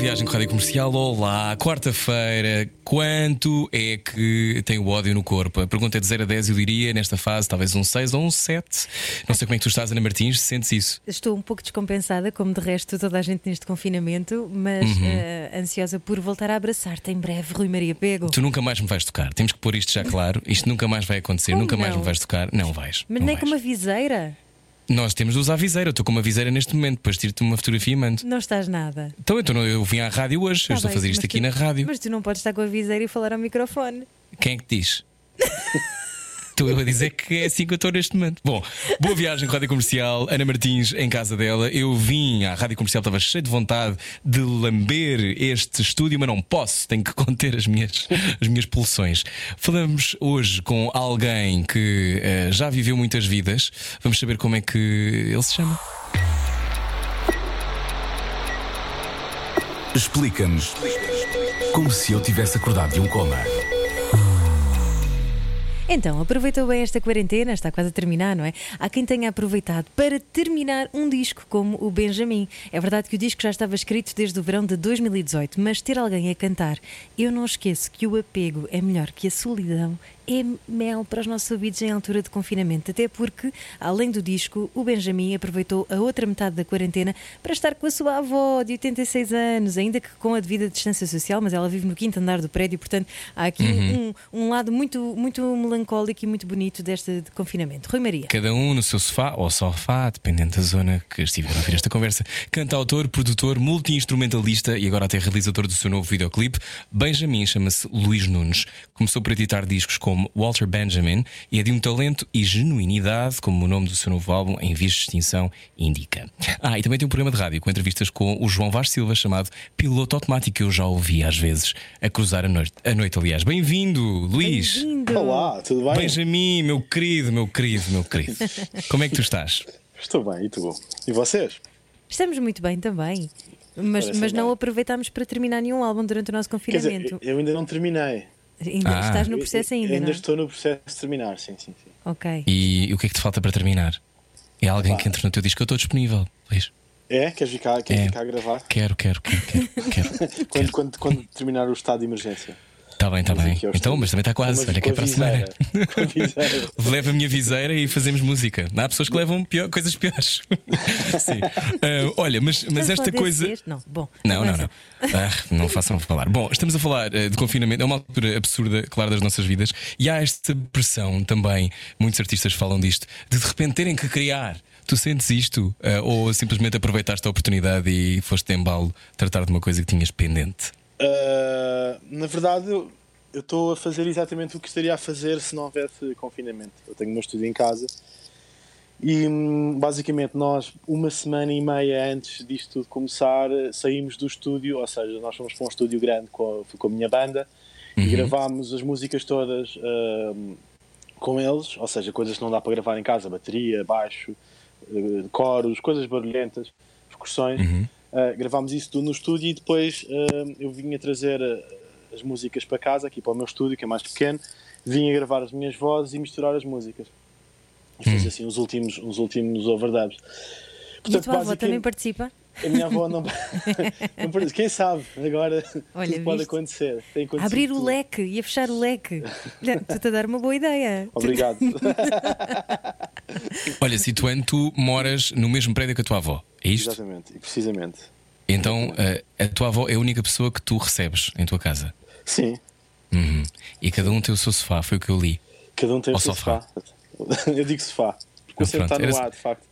Viagem com a Rádio Comercial. Olá, quarta-feira. Quanto é que tem o ódio no corpo? A pergunta é de 0 a 10, eu diria, nesta fase, talvez um 6 ou um 7. Não sei como é que tu estás, Ana Martins, sentes isso? Estou um pouco descompensada, como de resto toda a gente neste confinamento, mas Uhum. eh, ansiosa por voltar a abraçar-te em breve, Rui Maria Pego. Tu nunca mais me vais tocar. Temos que pôr isto já claro. Isto nunca mais vai acontecer. Como nunca mais não? me vais tocar. Não vais. Mas não nem com vais. uma viseira? Nós temos de usar a viseira. Eu estou com uma viseira neste momento. Depois tiro-te uma fotografia e mando. Não estás nada. Então, eu, vim à rádio hoje. Tá eu estou a bem, fazer mas isto aqui tu- na rádio. Mas tu não podes estar com a viseira e falar ao microfone. Quem é que te diz? Estou eu a dizer que é assim que eu estou neste momento. Bom, boa viagem com a Rádio Comercial. Ana Martins em casa dela. Eu vim à Rádio Comercial, estava cheio de vontade de lamber este estúdio, mas não posso, tenho que conter as minhas, as minhas pulsões. Falamos hoje com alguém que eh, já viveu muitas vidas. Vamos saber como é que ele se chama. Explica-nos como se eu tivesse acordado de um coma. Então, aproveitou bem esta quarentena, está quase a terminar, não é? Há quem tenha aproveitado para terminar um disco, como o Benjamin. É verdade que o disco já estava escrito desde o verão de 2018, mas ter alguém a cantar, eu não esqueço que o apego é melhor que a solidão, é mel para os nossos ouvidos em altura de confinamento. Até porque, além do disco, o Benjamin aproveitou a outra metade da quarentena para estar com a sua avó de 86 anos, ainda que com a devida distância social, mas ela vive no quinto andar do prédio, portanto, há aqui um, um lado muito, muito melancólico e muito bonito deste de confinamento. Rui Maria. Cada um no seu sofá ou sofá, dependendo da zona que estiver a ouvir esta conversa. Cantautor, produtor, multi-instrumentalista e agora até realizador do seu novo videoclipe. Benjamin chama-se Luís Nunes. Começou por editar discos como Walter Benjamin e é de um talento e genuinidade, como o nome do seu novo álbum, em vias de extinção, indica. Ah, e também tem um programa de rádio com entrevistas com o João Vaz Silva chamado Piloto Automático, que eu já ouvi às vezes a cruzar a noite. A noite aliás. Bem-vindo, Luís. Bem-vindo. Olá, tudo bem? Benjamin, meu querido, meu querido, meu querido. Como é que tu estás? Estou bem, e tu? E vocês? Estamos muito bem também. Mas, Parece mas não bem. aproveitámos para terminar nenhum álbum durante o nosso Quer dizer, confinamento. eu ainda não terminei. Ainda Ah. estás no processo Eu- eu ainda, ainda não é? estou no processo de terminar, sim, sim, sim. Ok. E o que é que te falta para terminar? É alguém que entre no teu disco? Eu estou disponível, Luís. É? Queres vir cá, queres É. vir cá gravar? Quero, quero, quero, quero. quero, Quando, quero. quando, quando terminar o estado de emergência. Está bem, está bem. Então, mas também está quase. Olha que é para a semana. Leva a minha viseira e fazemos música. Há pessoas que levam pior- coisas piores. Sim. Ah, olha, mas, mas esta coisa. Não, bom. Não, não, não. Ah, não façam falar. Bom, estamos a falar eh, de confinamento, é uma altura absurda, claro, das nossas vidas, e há esta pressão também, muitos artistas falam disto, de de repente terem que criar. Tu sentes isto? Ah, ou simplesmente aproveitaste a oportunidade e foste em embalo tratar de uma coisa que tinhas pendente? Ah, na verdade, eu estou a fazer exatamente o que estaria a fazer se não houvesse confinamento. Eu tenho o meu estúdio em casa e hum, basicamente nós, uma semana e meia antes disto tudo começar, saímos do estúdio, ou seja, nós fomos para um estúdio grande com a, com a minha banda e gravámos as músicas todas hum, com eles, ou seja, coisas que não dá para gravar em casa, bateria, baixo, eh, coros, coisas barulhentas, percussões. Uh, gravámos isso tudo no estúdio e depois uh, eu vinha trazer uh, as músicas para casa, aqui para o meu estúdio, que é mais pequeno, vinha gravar as minhas vozes e misturar as músicas. E fiz assim os últimos, os últimos overdubs. E a Portanto, tua avó também participa? A minha avó não. não Quem sabe? Agora Olha, tudo pode viste? acontecer. Tem acontecido Abrir o tudo. leque e a fechar o leque. Estou-te a dar uma boa ideia. Obrigado. Olha, situando, tu moras no mesmo prédio que a tua avó, é isto? Exatamente, precisamente. Então ah, a tua avó é a única pessoa que tu recebes em tua casa. Sim, Uhum. E cada um tem o seu sofá, foi o que eu li. cada um tem o seu sofá. sofá. Eu digo sofá. Centro está no era- ar, de facto.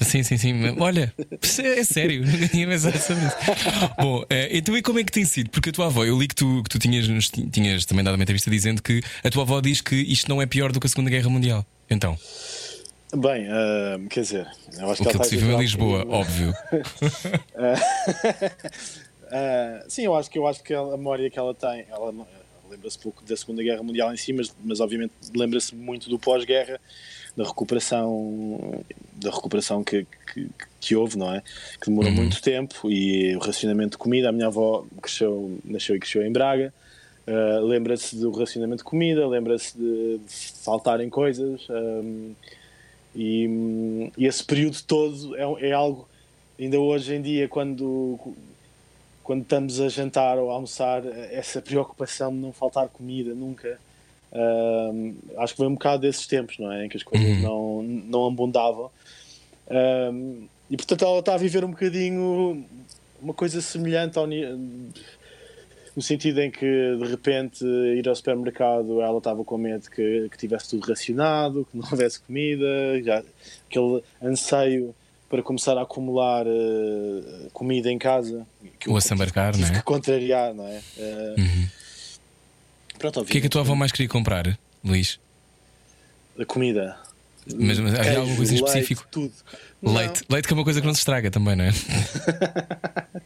Sim, sim, sim. mas, Olha, é sério, nunca tinha pensado sobre isso. Bom, eh, então e como é que tem sido? Porque a tua avó, eu li que tu, que tu tinhas, tinhas também dado uma entrevista dizendo que a tua avó diz que isto não é pior do que a Segunda Guerra Mundial. Então, Bem, ah, quer dizer, eu acho o que que ela ele se viveu em Lisboa, um óbvio. Ah, sim, eu acho que eu acho que a memória que ela tem, ela lembra-se pouco da Segunda Guerra Mundial em si, mas, mas obviamente lembra-se muito do pós-guerra, da recuperação da recuperação que, que, que houve, não é? Que demorou Uhum. muito tempo e o racionamento de comida. A minha avó cresceu, nasceu e cresceu em Braga. Uh, lembra-se do racionamento de comida, lembra-se de, de faltarem coisas um, e, e esse período todo é, é algo ainda hoje em dia quando quando estamos a jantar ou a almoçar essa preocupação de não faltar comida nunca um, acho que vem um bocado desses tempos não é em que as coisas não não abundavam um, e portanto ela está a viver um bocadinho uma coisa semelhante ao no sentido em que de repente ir ao supermercado ela estava com medo que, que tivesse tudo racionado, que não houvesse comida, já, aquele anseio para começar a acumular eh, comida em casa. Que Ou a sambarcar, não é? que contrariar, não é? Eh, Pronto, O que é que a tua avó mais queria comprar, Luís? A comida. Mas, mas havia alguma coisa específico? tudo. Leite. Leite que é uma coisa que não se estraga também, não é?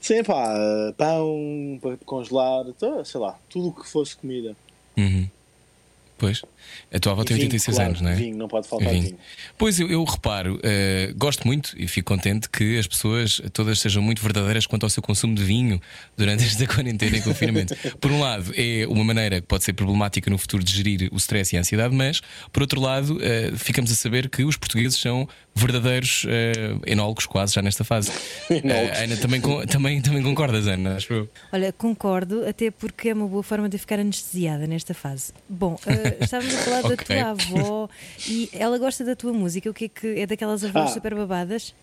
Sim, pá, pão para congelar, sei lá, tudo o que fosse comida. Uhum. Pois. A tua avó tem Vinho, 86 claro, anos, não é? Vinho, não pode faltar Vinho. vinho. Pois eu, eu reparo, eh, gosto muito e fico contente que as pessoas todas sejam muito verdadeiras quanto ao seu consumo de vinho durante esta quarentena e confinamento. Por um lado, é uma maneira que pode ser problemática no futuro de gerir o stress e a ansiedade, mas por outro lado, eh, ficamos a saber que os portugueses são verdadeiros eh, enólogos quase já nesta fase. Enólogos. Ana, também, também, também concordas, Ana? Acho eu. Olha, concordo, até porque é uma boa forma de ficar anestesiada nesta fase. Bom, estávamos a falar da Ok. tua avó e ela gosta da tua música. O que é que é daquelas avós Ah. super babadas?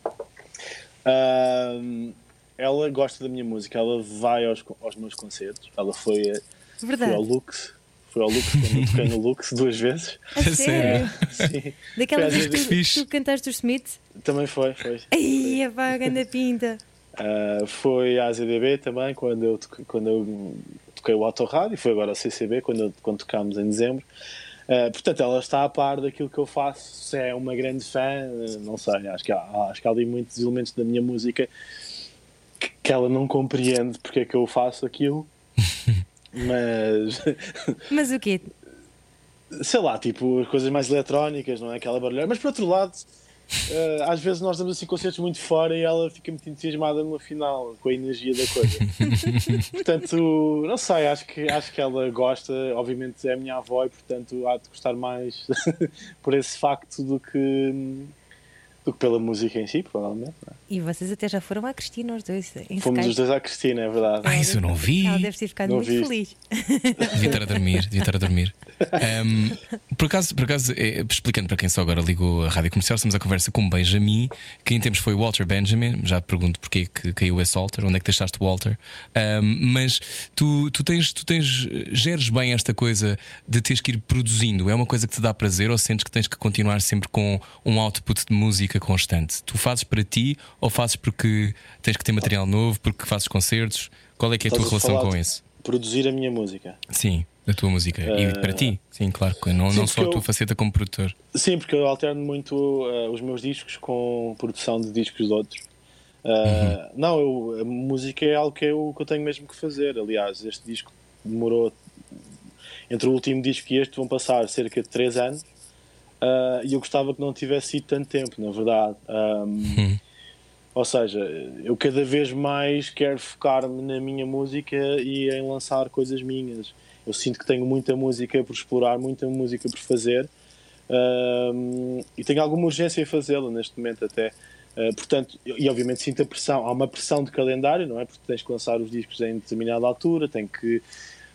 Ela gosta da minha música, ela vai aos, aos meus concertos. Ela foi, a- foi ao Lux, foi ao Lux quando eu toquei no Lux duas vezes. A sério? Sim, Daquela Foi vez que tu, tu cantaste o Smith? também foi. foi. Ai, pá, grande pinta. Ah, foi à ZDB também quando eu, quando eu toquei o autorrádio e foi agora ao CCB quando, quando tocámos em dezembro. Ah, portanto, ela está a par daquilo que eu faço. Se é uma grande fã, ah, não sei. Acho que há, acho que há ali muitos elementos da minha música que, que ela não compreende porque é que eu faço aquilo. Mas Mas o quê? sei lá, tipo, as coisas mais eletrónicas, não é? Aquela barulheira. Mas por outro lado, eh, às vezes nós damos assim concertos muito fora e ela fica muito entusiasmada no final com a energia da coisa. portanto, não sei, acho que, acho que ela gosta, obviamente é a minha avó e portanto há de gostar mais por esse facto do que, do que pela música em si, provavelmente. não é? E vocês até já foram à Cristina, os dois. Em Fomos Skype. os dois à Cristina, é verdade. Ah, isso eu não vi. Ela deve ter ficado Não muito vi. feliz. Devia estar a dormir, devia estar a dormir. Ahm, por acaso, por acaso eh, explicando para quem só agora ligou a rádio comercial, estamos a conversa com Benjamin, que em tempos foi Walter Benjamin. Já te pergunto porque é que caiu esse Walter, onde é que deixaste o Walter. Ahm, mas tu, tu tens, tu tens, geres bem esta coisa de teres que ir produzindo. É uma coisa que te dá prazer ou sentes que tens que continuar sempre com um output de música constante? Tu fazes para ti ou fazes porque tens que ter material novo, porque fazes concertos? Qual é que é a tua a relação com isso? Produzir a minha música. Sim, da tua música. E Eh, para ti, sim, claro. Não, sim, não só a tua eu- faceta como produtor. Sim, porque eu alterno muito eh, os meus discos com produção de discos de outros. Uh, Uhum. Não, eu- a música é algo que eu, que eu tenho mesmo que fazer. Aliás, este disco demorou entre o último disco e este vão passar cerca de 3 anos. Uh, e eu gostava que não tivesse sido tanto tempo, na verdade. Um, Ou seja, eu cada vez mais quero focar-me na minha música e em lançar coisas minhas. Eu sinto que tenho muita música por explorar, muita música por fazer um, e tenho alguma urgência em fazê-la neste momento até. Uh, portanto, e obviamente sinto a pressão, há uma pressão de calendário, não é? Porque tens que lançar os discos em determinada altura, tem que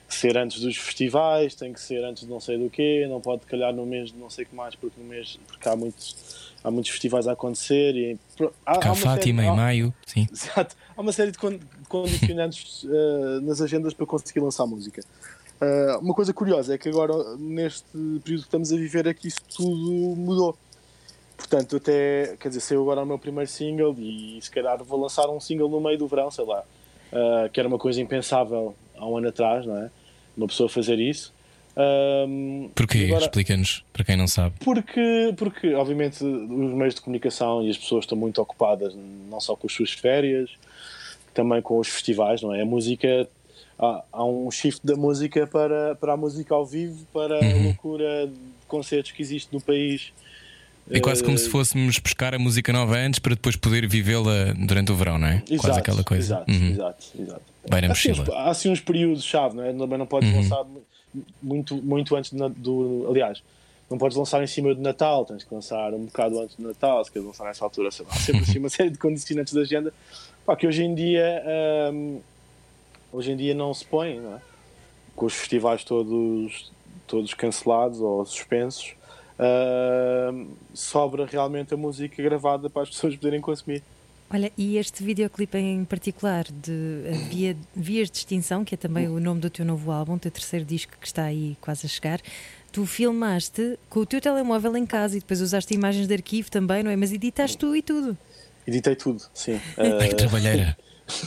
ser antes dos festivais, tem que ser antes de não sei do quê, não pode calhar no mês de não sei o que mais, porque no mês porque há muitos, há muitos festivais a acontecer e há, há Fátima série- em há- maio, sim. Exato. Há uma série de con- de condicionantes eh, nas agendas para conseguir lançar música. Eh, uma coisa curiosa é que agora, neste período que estamos a viver, é que isso tudo mudou. Portanto, até, quer dizer, saiu agora o meu primeiro single e se calhar vou lançar um single no meio do verão, sei lá. Eh, que era uma coisa impensável há um ano atrás, não é? Uma pessoa fazer isso. Ahm, Porquê? Explica-nos, para quem não sabe. porque, porque, obviamente, os meios de comunicação e as pessoas estão muito ocupadas, não só com as suas férias, também com os festivais, não é? A música, há, há um shift da música para, para a música ao vivo, para a loucura concertos que existe no país. É quase como Eh, se fôssemos buscar a música nova antes para depois poder vivê-la durante o verão, não é? Exato, quase aquela coisa. Exato, Uhum. exato, exato. Vai na Há assim, uns, mochila. há assim uns períodos-chave, não é? Também não podes Uhum. lançar mu- muito, muito antes do, do. Aliás, não podes lançar em cima do Natal, tens que lançar um bocado antes do Natal, se queres lançar nessa altura, sei lá. Há sempre assim uma série de condicionantes da agenda pá, que hoje em dia. hum, hoje em dia não se põe, não é? Com os festivais todos, todos cancelados ou suspensos. hum, sobra realmente a música gravada para as pessoas poderem consumir. Olha, e este videoclipe em particular de Via- Vias de Extinção, que é também o nome do teu novo álbum, o teu terceiro disco que está aí quase a chegar, tu filmaste com o teu telemóvel em casa e depois usaste imagens de arquivo também, não é? Mas editaste tu e tudo. Editei tudo, sim. Ai, que Uh, trabalheira.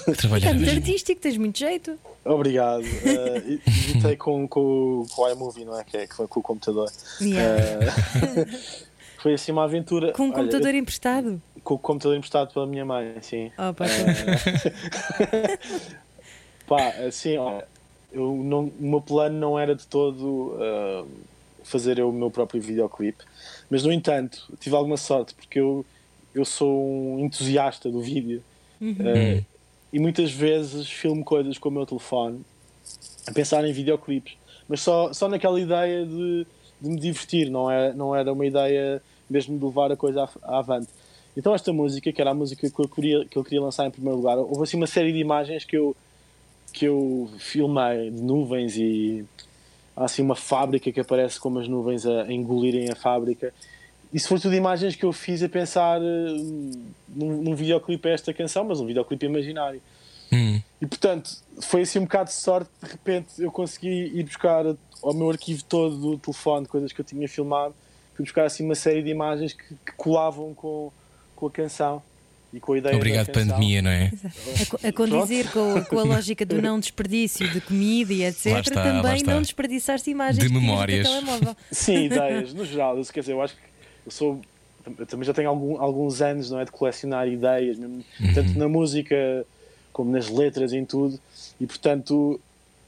Que É trabalheira. muito mesmo. artístico, tens muito jeito. Obrigado. Uh, editei com, com, com o iMovie, não é? Que é que foi com o computador. Yeah. Uh, foi assim uma aventura. Com um Olha, computador emprestado. com o computador emprestado pela minha mãe, sim. Oh, pá, Pá, assim, olha, eu não, o meu plano não era de todo uh, fazer eu o meu próprio videoclipe, mas no entanto, tive alguma sorte porque eu, eu sou um entusiasta do vídeo uh, e muitas vezes filmo coisas com o meu telefone a pensar em videoclipes, mas só, só naquela ideia de, de me divertir, não era, não era uma ideia mesmo de levar a coisa à, à avante. Então esta música, que era a música que eu, queria, que eu queria lançar em primeiro lugar, houve assim uma série de imagens que eu, que eu filmei de nuvens e há assim uma fábrica que aparece com as nuvens a, engolirem a fábrica. Isso foi tudo imagens que eu fiz a pensar eh, num, num videoclipe a esta canção, mas um videoclipe imaginário. Hum. E portanto, foi assim um bocado de sorte, de repente eu consegui ir buscar ao meu arquivo todo do telefone, coisas que eu tinha filmado, fui buscar assim uma série de imagens que, que colavam com, com a canção e com a ideia Obrigado, da canção. pandemia, não é? A, a condizer com, a- com a lógica do não desperdício de comida e etc. Está, também não desperdiçaste imagens De memórias. telemóvel. Sim, ideias, no geral. Eu, quer dizer, eu acho que eu sou. Eu também já tenho algum- alguns anos não é, de colecionar ideias, mesmo, tanto na música como nas letras, em tudo, e portanto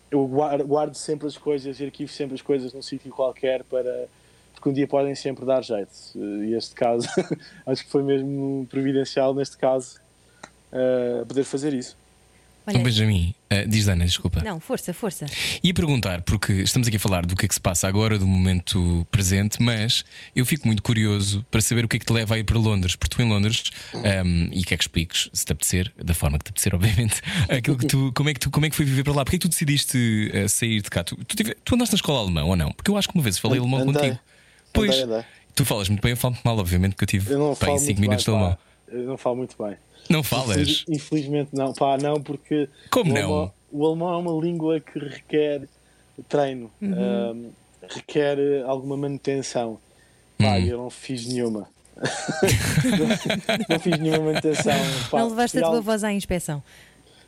eu guardo, guardo sempre as coisas e arquivo sempre as coisas num sítio qualquer para. Porque um dia podem sempre dar jeito. E este caso, acho que foi mesmo providencial, neste caso, eh, poder fazer isso. Olha, Um Benjamin, ah, diz Ana, desculpa. não, força, força. Ia perguntar, porque estamos aqui a falar do que é que se passa agora, do momento presente, mas eu fico muito curioso para saber o que é que te leva a ir para Londres, porque tu em Londres, ahm, e quer que expliques, se te apetecer, da forma que te apetecer, obviamente, aquilo que tu, como é que tu, como é que foi viver para lá? Porque é que tu decidiste ah, sair de cá? Tu, tu, tive- tu andaste na escola alemã ou não? Porque eu acho que uma vez falei alemão contigo. Pois, Andei, andei. tu falas muito bem, eu falo muito mal, obviamente, que eu tive Eu não pá, falo 5 muito minutos de alemão. Eu não falo muito bem. Não falas? Infeliz- Infelizmente não, pá, não, porque Como o não? Alemão, o alemão é uma língua que requer treino, Uhum. hum, requer eh, alguma manutenção. Pá, Hum. eu não fiz nenhuma. não, não fiz nenhuma manutenção. Pá, não levaste a tua al- voz à inspeção.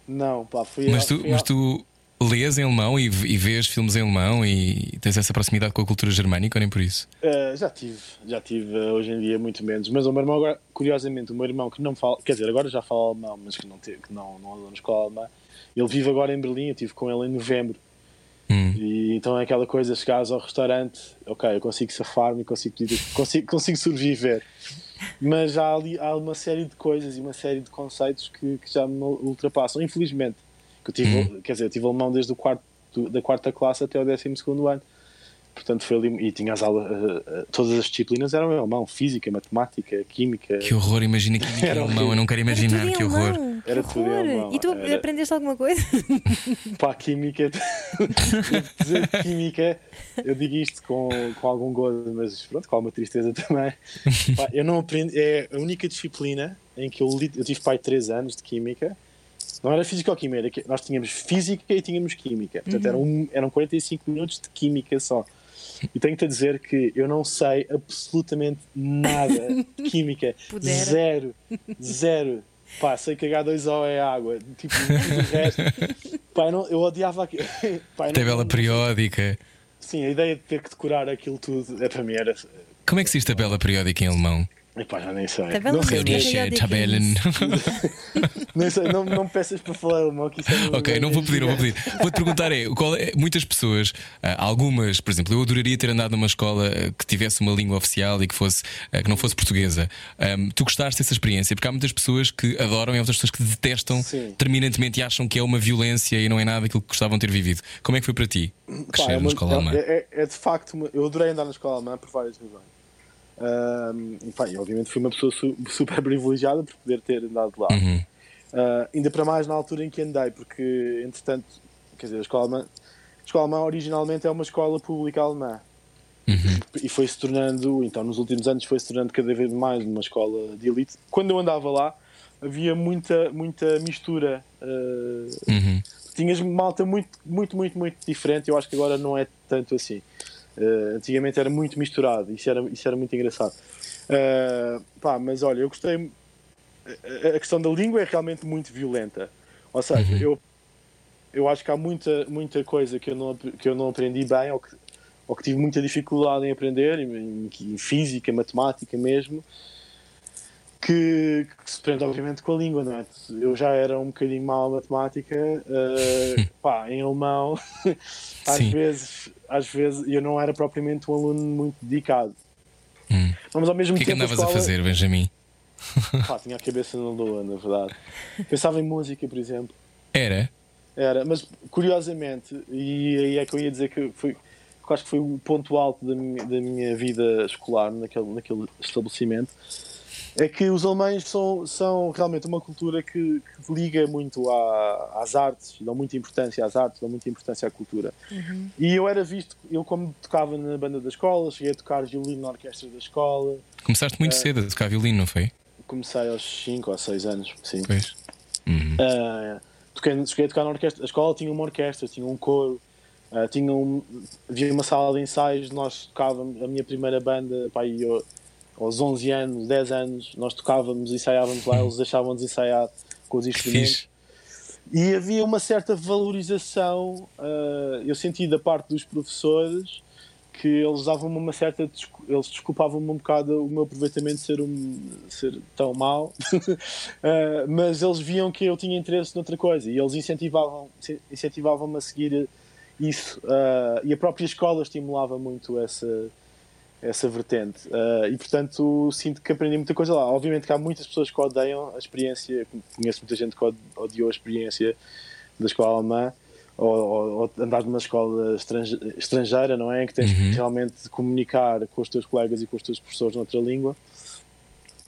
Não, pá, fui Mas tu, fui mas tu lês em alemão e, e vês filmes em alemão e tens essa proximidade com a cultura germânica ou nem por isso? Uh, já tive, já tive uh, hoje em dia muito menos. Mas o meu irmão agora, curiosamente, o meu irmão que não fala, quer dizer, agora já fala alemão, mas que não, teve, que não, não andou na escola alemã, ele vive agora em Berlim, eu estive com ele em novembro. Hum. E então é aquela coisa, chegares ao restaurante, ok, eu consigo safar-me, consigo, consigo, consigo sobreviver. Mas há ali há uma série de coisas e uma série de conceitos que, que já me ultrapassam, infelizmente. Que eu tive, quer dizer, eu tive alemão desde o quarto, da quarta classe até o décimo segundo ano. Portanto, foi ali, e tinha as aulas, eh, eh, todas as disciplinas eram em alemão, física, matemática, química. Que horror, imagina que Era alemão, horrível. eu não quero Era imaginar, que horror. alemão. Que Era tudo horror. alemão, E tu era- aprendeste alguma coisa? Para a química, dizer química, eu digo isto com, com algum gozo, mas pronto, com alguma tristeza também. Pá, eu não aprendi, é a única disciplina em que eu, li- eu tive pai 3 anos de química. Não era física ou química, era que nós tínhamos física e tínhamos química. Portanto, eram, um- eram 45 minutos de química só. E tenho-te a dizer que eu não sei absolutamente nada de química. Pudera. Zero. Zero. Pá, sei que H2O é água. Tipo, o resto. Pá, eu, não- eu odiava aquilo. Pá, eu não- Tabela periódica. Sim, a ideia de ter que decorar aquilo tudo, é, para mim era. Como é que se diz tabela periódica em alemão? Epá, já nem sei. Tabela Não sei, é digo tabelen. nem sei, não, não me peças para falar alemão, que isso é Ok, não vou pedir, não vou pedir. Vou-te perguntar: é, qual é- muitas pessoas, ah, algumas, por exemplo, eu adoraria ter andado numa escola ah, que tivesse uma língua oficial e que, fosse, ah, que não fosse portuguesa. Ahm, tu gostaste dessa experiência? Porque há muitas pessoas que adoram e há outras pessoas que detestam Sim. terminantemente e acham que é uma violência e não é nada aquilo que gostavam de ter vivido. Como é que foi para ti Pá, crescer é na uma- escola é- alemã? É, é- é de facto, uma- eu adorei andar na escola alemã por várias razões. E, pá, e obviamente fui uma pessoa su- super privilegiada por poder ter andado lá. Uhum. Ah, ainda para mais na altura em que andei, porque entretanto, quer dizer, a escola alemã, a escola alemã originalmente é uma escola pública alemã. Uhum. E foi-se tornando, então nos últimos anos foi-se tornando cada vez mais uma escola de elite. Quando eu andava lá, havia muita, muita mistura. ah, Uhum. tinhas malta muito, muito, muito, muito diferente. Eu acho que agora não é tanto assim. Uh, antigamente era muito misturado, isso era, isso era muito engraçado. Uh, pá, mas olha, eu gostei. A, a questão da língua é realmente muito violenta. Ou seja, eu, eu acho que há muita, muita coisa que eu, não, que eu não aprendi bem ou que, ou que tive muita dificuldade em aprender, em, em física, matemática mesmo, que, que se prende obviamente com a língua, não é? Eu já era um bocadinho mal a matemática, uh, pá, em alemão, às Sim. vezes, às vezes eu não era propriamente um aluno muito dedicado. Hum. Mas ao mesmo O que é que tempo andavas a escola- fazer, Benjamin? Pá, tinha a cabeça na lua, na verdade. Pensava em música, por exemplo. Era? Era, mas curiosamente, e aí é que eu ia dizer que foi, que eu acho que foi o ponto alto da minha, da minha vida escolar naquele, naquele estabelecimento, é que os alemães são, são realmente uma cultura que, que liga muito à- às artes, dão muita importância às artes, dão muita importância à cultura. E eu era visto, eu como tocava na banda da escola, cheguei a tocar violino na orquestra da escola, Começaste muito cedo a tocar violino, não foi? comecei aos 5 ou 6 anos, sim. Pois. Uhum. Uh, toquei, cheguei a tocar na orquestra. A escola tinha uma orquestra, tinha um coro, uh, tinha um, havia uma sala de ensaios. Nós tocávamos, a minha primeira banda, pá, aí, eu, aos 11 anos, 10 anos, nós tocávamos, ensaiávamos lá, eles deixavam-nos ensaiar com os instrumentos. E havia uma certa valorização, uh, eu senti da parte dos professores que eles davam-me uma certa. Eles desculpavam-me um bocado o meu aproveitamento de ser, um, ser tão mau, Uh, mas eles viam que eu tinha interesse noutra coisa e eles incentivavam- incentivavam-me a seguir isso. uh, e a própria escola estimulava muito essa, essa vertente. Uh, e portanto sinto que aprendi muita coisa lá. Obviamente que há muitas pessoas que odeiam a experiência, conheço muita gente que od- odiou a experiência da escola alemã. Ou, ou, ou andar numa escola estrange- estrangeira, não é? Em que tens que realmente comunicar com os teus colegas e com os teus professores noutra língua.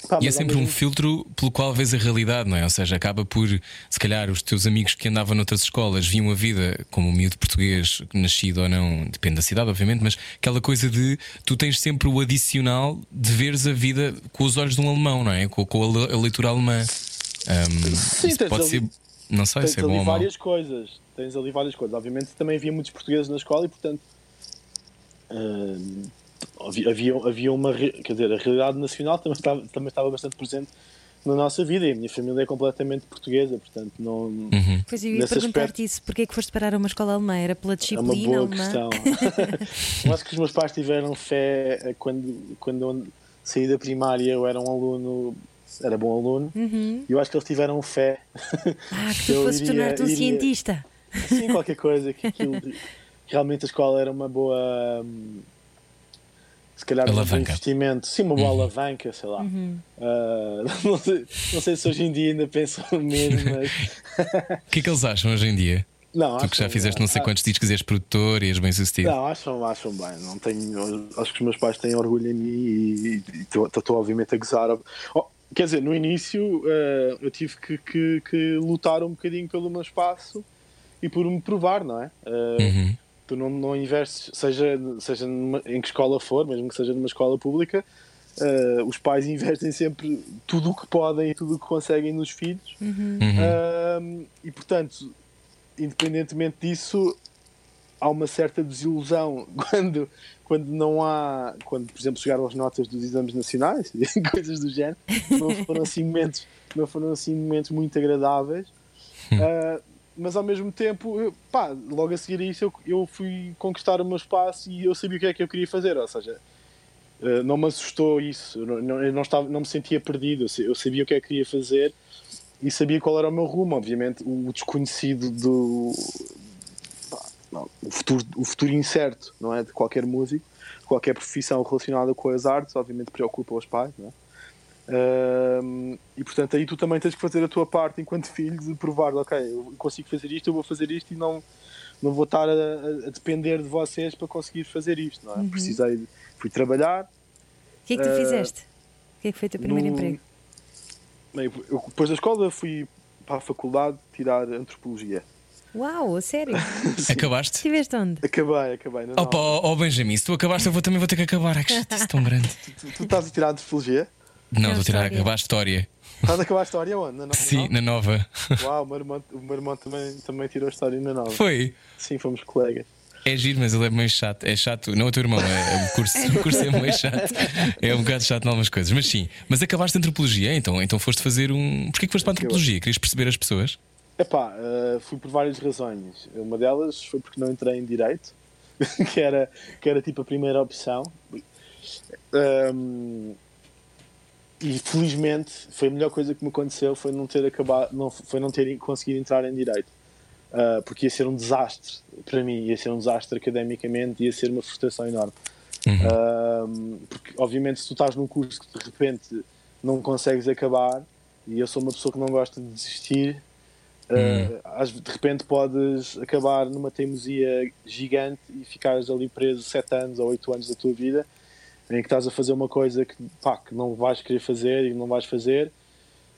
Pá, E é sempre um filtro pelo qual vês a realidade, não é? Ou seja, acaba por, se calhar, os teus amigos que andavam noutras escolas viam a vida como um miúdo português, nascido ou não, depende da cidade, obviamente, mas aquela coisa de tu tens sempre o adicional de veres a vida com os olhos de um alemão, não é? Com, com a, a leitura alemã. Ahm, Sim, isso tens pode ali- ser, não sei tens se é ali bom ou mau. várias coisas. Tens ali várias coisas. Obviamente também havia muitos portugueses na escola e portanto hum, havia, havia, havia uma quer dizer, a realidade nacional também estava, também estava bastante presente na nossa vida e a minha família é completamente portuguesa, portanto não Uhum. Pois eu ia perguntar-te isso, porque é que foste parar a uma escola alemã? Era pela é uma disciplina boa alemã? questão. eu acho que os meus pais tiveram fé eh, quando, quando eu saí da primária eu era um aluno era bom aluno Uhum. e eu acho que eles tiveram fé Ah, que tu iria- tornar-te um iria- cientista. Sim, qualquer coisa. Que aquilo, realmente a escola era uma boa. hum, Se calhar um investimento. Sim, uma boa Uhum. alavanca, sei lá. Ah, não, sei, não sei se hoje em dia ainda pensam mesmo, mas. O que é que eles acham hoje em dia? Não, Tu que já acham- fizeste não sei quantos discos e és produtor e és bem sucedido. Não, acham, acham bem. Não tenho, acho que os meus pais têm orgulho em mim e estou obviamente a gozar. Oh, quer dizer, no início eh, eu tive que, que- que lutar um bocadinho pelo meu espaço e por me provar, não é? Eh, Uhum. Tu não, não investes, seja, seja numa- em que escola for, mesmo que seja numa escola pública, eh, os pais investem sempre tudo o que podem e tudo o que conseguem nos filhos. Uhum. Ahm, e portanto, independentemente disso, há uma certa desilusão quando, quando não há, quando, por exemplo, chegaram as notas dos exames nacionais e coisas do género, não foram assim momentos, não foram assim momentos muito agradáveis. Ah, mas ao mesmo tempo, eu, pá, logo a seguir a isso, eu, eu fui conquistar o meu espaço e eu sabia o que é que eu queria fazer. Ou seja, Uh, não me assustou isso, eu não, eu não, estava, não me sentia perdido, eu sabia o que é que queria fazer e sabia qual era o meu rumo, obviamente o desconhecido do não, o, futuro, o futuro incerto não é de qualquer músico, qualquer profissão relacionada com as artes, obviamente preocupa os pais, não é? Uh, e portanto aí tu também tens que fazer a tua parte enquanto filho de provar, ok, eu consigo fazer isto, eu vou fazer isto e não, não vou estar a, a depender de vocês para conseguir fazer isto, não é? Uhum. Precisei, de, fui trabalhar. O que é que tu uh, fizeste? O que é que foi o teu primeiro no, emprego? Bem, eu, depois da escola fui para a faculdade tirar antropologia. Uau, a sério? Acabaste? Estiveste onde? Acabei, acabei. Não, Opa, ó oh, Benjamin, se tu acabaste, eu vou, também vou ter que acabar. É que é tão grande. Tu, tu, tu, estás a tirar antropologia? Não, estou a tirar, acabar a história. Estás a acabar a história onde? Na Sim, na nova. Uau, o meu irmão, o meu irmão também, também tirou a história na nova. Foi? Sim, fomos colegas. É giro, mas ele é meio chato. É chato, não é o teu irmão, é, o, curso, o curso é meio chato. É um bocado chato em algumas coisas. Mas sim, mas acabaste antropologia, então, então foste fazer um. Porquê que foste para a antropologia? Querias perceber as pessoas? Epá, uh, fui por várias razões. Uma delas foi porque não entrei em Direito, que era, que era tipo a primeira opção. Um, e felizmente foi a melhor coisa que me aconteceu foi não ter acabado, não, foi não ter conseguido entrar em Direito. Uh, porque ia ser um desastre para mim, ia ser um desastre academicamente, ia ser uma frustração enorme. Uhum. Uh, porque, obviamente, se tu estás num curso que de repente não consegues acabar, e eu sou uma pessoa que não gosta de desistir, uh, de repente podes acabar numa teimosia gigante e ficares ali preso 7 anos ou 8 anos da tua vida, em que estás a fazer uma coisa que, pá, que não vais querer fazer e não vais fazer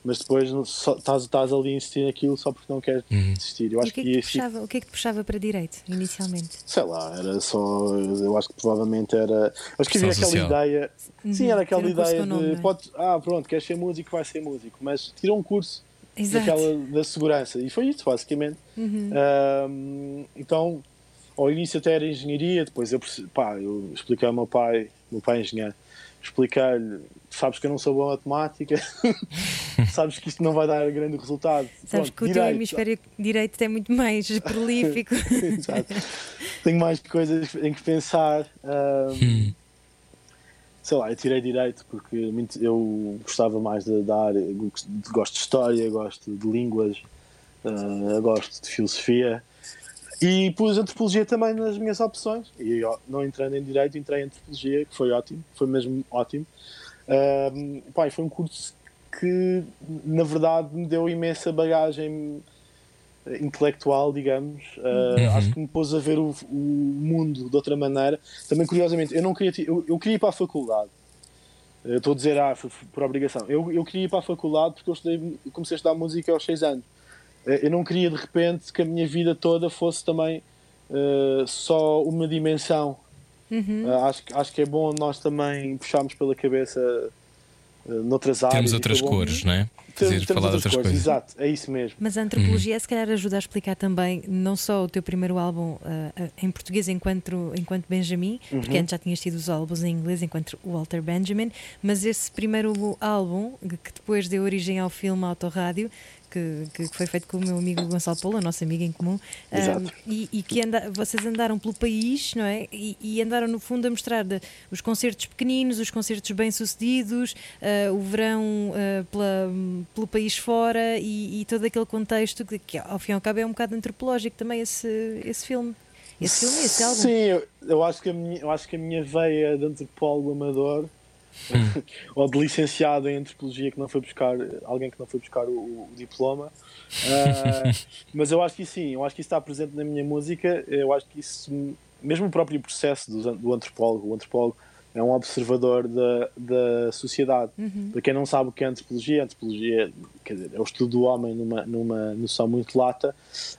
mas depois estás, estás ali a insistir naquilo só porque não queres uhum. desistir. Eu acho que, que, que puxava, o que é que te puxava para direito, inicialmente? Sei lá, era só. Eu acho que provavelmente era. Acho que havia aquela social. ideia. Uhum. Sim, era aquela um ideia de. Nome, é? pode, ah, pronto, queres ser músico, vai ser músico, mas tira um curso daquela da segurança. E foi isso, basicamente. Uhum. Um, então, ao início até era engenharia, depois eu, pá, eu expliquei ao meu pai, meu pai é engenheiro explicar-lhe, sabes que eu não sou boa matemática, sabes que isto não vai dar grande resultado. Sabes Pronto, que o direito. teu hemisfério direito é muito mais prolífico. Exato. Tenho mais coisas em que pensar. Um, sei lá, eu tirei direito porque eu gostava mais da área, gosto de história, gosto de línguas, uh, gosto de filosofia. E pus antropologia também nas minhas opções. E não entrando em direito, entrei em antropologia, que foi ótimo, foi mesmo ótimo. Um, foi um curso que, na verdade, me deu imensa bagagem intelectual, digamos. Uh, uhum. Acho que me pôs a ver o, o, mundo de outra maneira. Também, curiosamente, eu não queria, eu, eu queria ir para a faculdade. Eu estou a dizer, ah, por obrigação. Eu, eu queria ir para a faculdade porque eu, estudei, eu comecei a estudar música aos 6 anos. Eh, eu não queria de repente que a minha vida toda fosse também uh, só uma dimensão. Uhum. Uh, acho, acho que é bom nós também puxarmos pela cabeça uh, noutras áreas. Temos outras cores, não é? Fazer, falar de outras cores, coisas. Exato, é isso mesmo. Mas a antropologia, uhum. se calhar, ajuda a explicar também não só o teu primeiro álbum uh, em português enquanto, enquanto Benjamin, uhum. porque antes já tinhas tido os álbuns em inglês enquanto Walter Benjamin, mas esse primeiro álbum, que depois deu origem ao filme Autorádio, que, que, foi feito com o meu amigo Gonçalo Paulo, a nossa amiga em comum, um, e, e, que anda, vocês andaram pelo país, não é? E, e andaram no fundo a mostrar de, os concertos pequeninos, os concertos bem-sucedidos, uh, o verão uh, pela, pelo país fora e, e, todo aquele contexto que, que, ao fim e ao cabo, é um bocado antropológico também esse, esse filme. Esse filme, esse álbum. Sim, eu, eu, acho que a minha, eu acho que a minha veia de antropólogo amador Hum. ou de licenciado em antropologia que não foi buscar alguém que não foi buscar o, o diploma uh, mas eu acho que sim eu acho que isso está presente na minha música eu acho que isso mesmo o próprio processo do, do antropólogo o antropólogo é um observador da, da sociedade uhum. para quem não sabe o que é antropologia antropologia quer dizer, é o estudo do homem numa, numa noção muito lata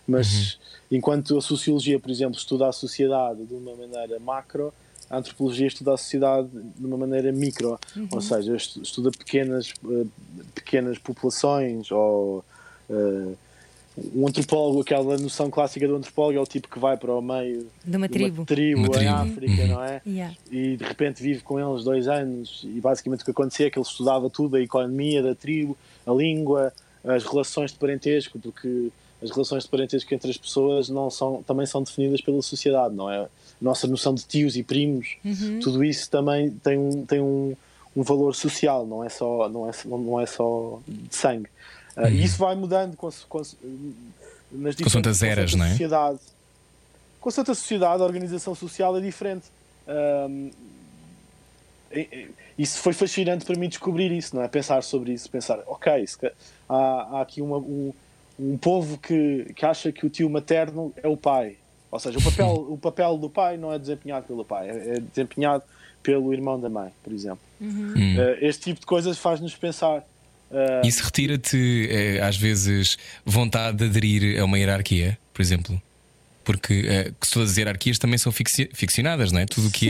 mas uhum. enquanto a sociologia por exemplo estuda a sociedade de uma maneira macro a antropologia estuda a sociedade de uma maneira micro, uhum. ou seja, estuda pequenas, eh, pequenas populações ou uh, um antropólogo, aquela noção clássica do antropólogo é o tipo que vai para o meio de uma tribo, tribo uma em tribo. África, uhum. não é? Yeah. E de repente vive com eles dois anos e basicamente o que acontecia é que ele estudava tudo, a economia da tribo, a língua, as relações de parentesco, porque as relações de parentesco entre as pessoas não são, também são definidas pela sociedade, não é? Nossa noção de tios e primos, tudo isso também tem um, tem um, um valor social, não é só, não é, não é só de sangue. Uh, E isso vai mudando com, com, nas Consoante as eras, não é? sociedade. Consoante a sociedade, a organização social é diferente. Um, isso foi fascinante para mim descobrir isso, não é? Pensar sobre isso, pensar, ok, há, há aqui uma- um, um povo que, que acha que o tio materno é o pai. Ou seja, o papel, o papel do pai não é desempenhado pelo pai, é é desempenhado pelo irmão da mãe, por exemplo. Uh, este tipo de coisas faz-nos pensar. Uh, Isso retira-te, eh, às vezes, vontade de aderir a uma hierarquia, por exemplo? Porque eh, que todas as hierarquias também são ficci- ficcionadas, não é? Tudo o que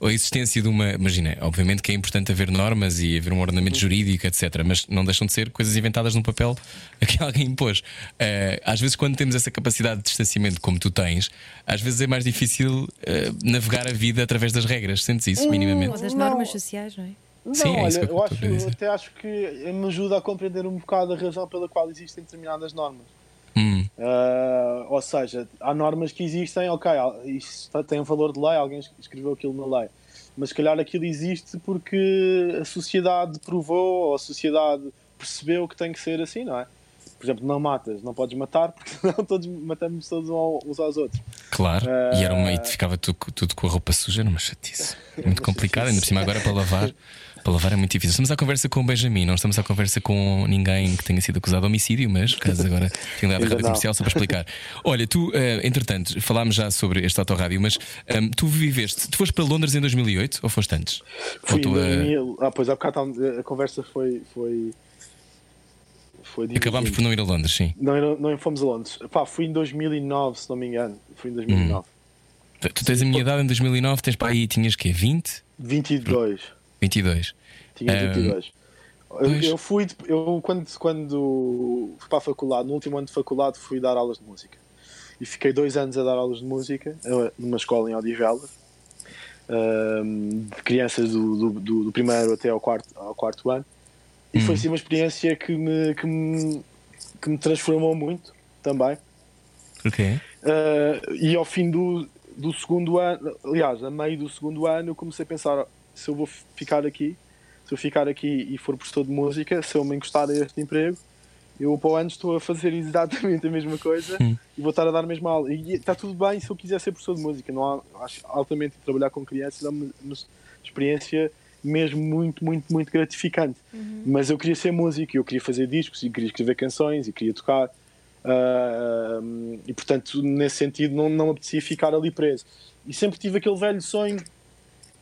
é a existência de uma. Imagina, obviamente que é importante haver normas e haver um ordenamento jurídico, etc. Mas não deixam de ser coisas inventadas num papel que alguém impôs. Eh, às vezes, quando temos essa capacidade de distanciamento como tu tens, às vezes é mais difícil eh, navegar a vida através das regras. Sentes isso, Ou minimamente? das Não. normas sociais, não é? Não, Sim, é olha, que eu acho, eu até acho que me ajuda a compreender um bocado a razão pela qual existem determinadas normas. Hum, Uh, ou seja, há normas que existem, ok, isto tem um valor de lei, alguém escreveu aquilo na lei, mas se calhar aquilo existe porque a sociedade provou ou a sociedade percebeu que tem que ser assim, não é? Por exemplo, não matas, não podes matar porque senão todos matamos todos uns aos outros. Claro, e, era uma, e ficava tudo, tudo com a roupa suja, era uma chatice. Muito complicado, ainda por cima agora para lavar. Para lavar é muito difícil. Estamos à conversa com o Benjamin, não estamos à conversa com ninguém que tenha sido acusado de homicídio, mas caso agora tenha ligado a rádio comercial só para explicar. Olha, tu, eh, entretanto, falámos já sobre este autorrádio, mas ehm, tu viveste, tu foste para Londres em 2008 ou foste antes? Fui tu, eh, 2000, ah, pois há bocado estava- a conversa foi. foi, foi acabámos por não ir a Londres, sim. Não, não, não fomos a Londres. Pá, fui em 2009, se não me engano. Fui em 2009. Tu tens a minha idade em 2009, tens para aí, tinhas quê? 20? 22. 22. Tinha Ah, 22. Eu, eu fui, eu quando, quando fui para a faculdade, no último ano de faculdade, fui dar aulas de música. E fiquei dois anos a dar aulas de música numa escola em Odivelas, ahm, de crianças do, do, do- primeiro até ao quarto, ao quarto ano. E foi assim uma experiência que me, que me, que me transformou muito também. Ok. Uh, e ao fim do, do segundo ano, aliás, a meio do segundo ano, eu comecei a pensar: se eu vou ficar aqui, se eu ficar aqui e for professor de música, se eu me encostar a este emprego, eu para o ano estou a fazer exatamente a mesma coisa e vou estar a dar a mesma aula. E está tudo bem se eu quiser ser professor de música, não há, acho altamente trabalhar com crianças é uma, experiência mesmo muito, muito, muito gratificante. Mas eu queria ser músico, eu queria fazer discos e queria escrever canções e queria tocar. Ah, e portanto, nesse sentido, não, não me apetecia ficar ali preso. E sempre tive aquele velho sonho,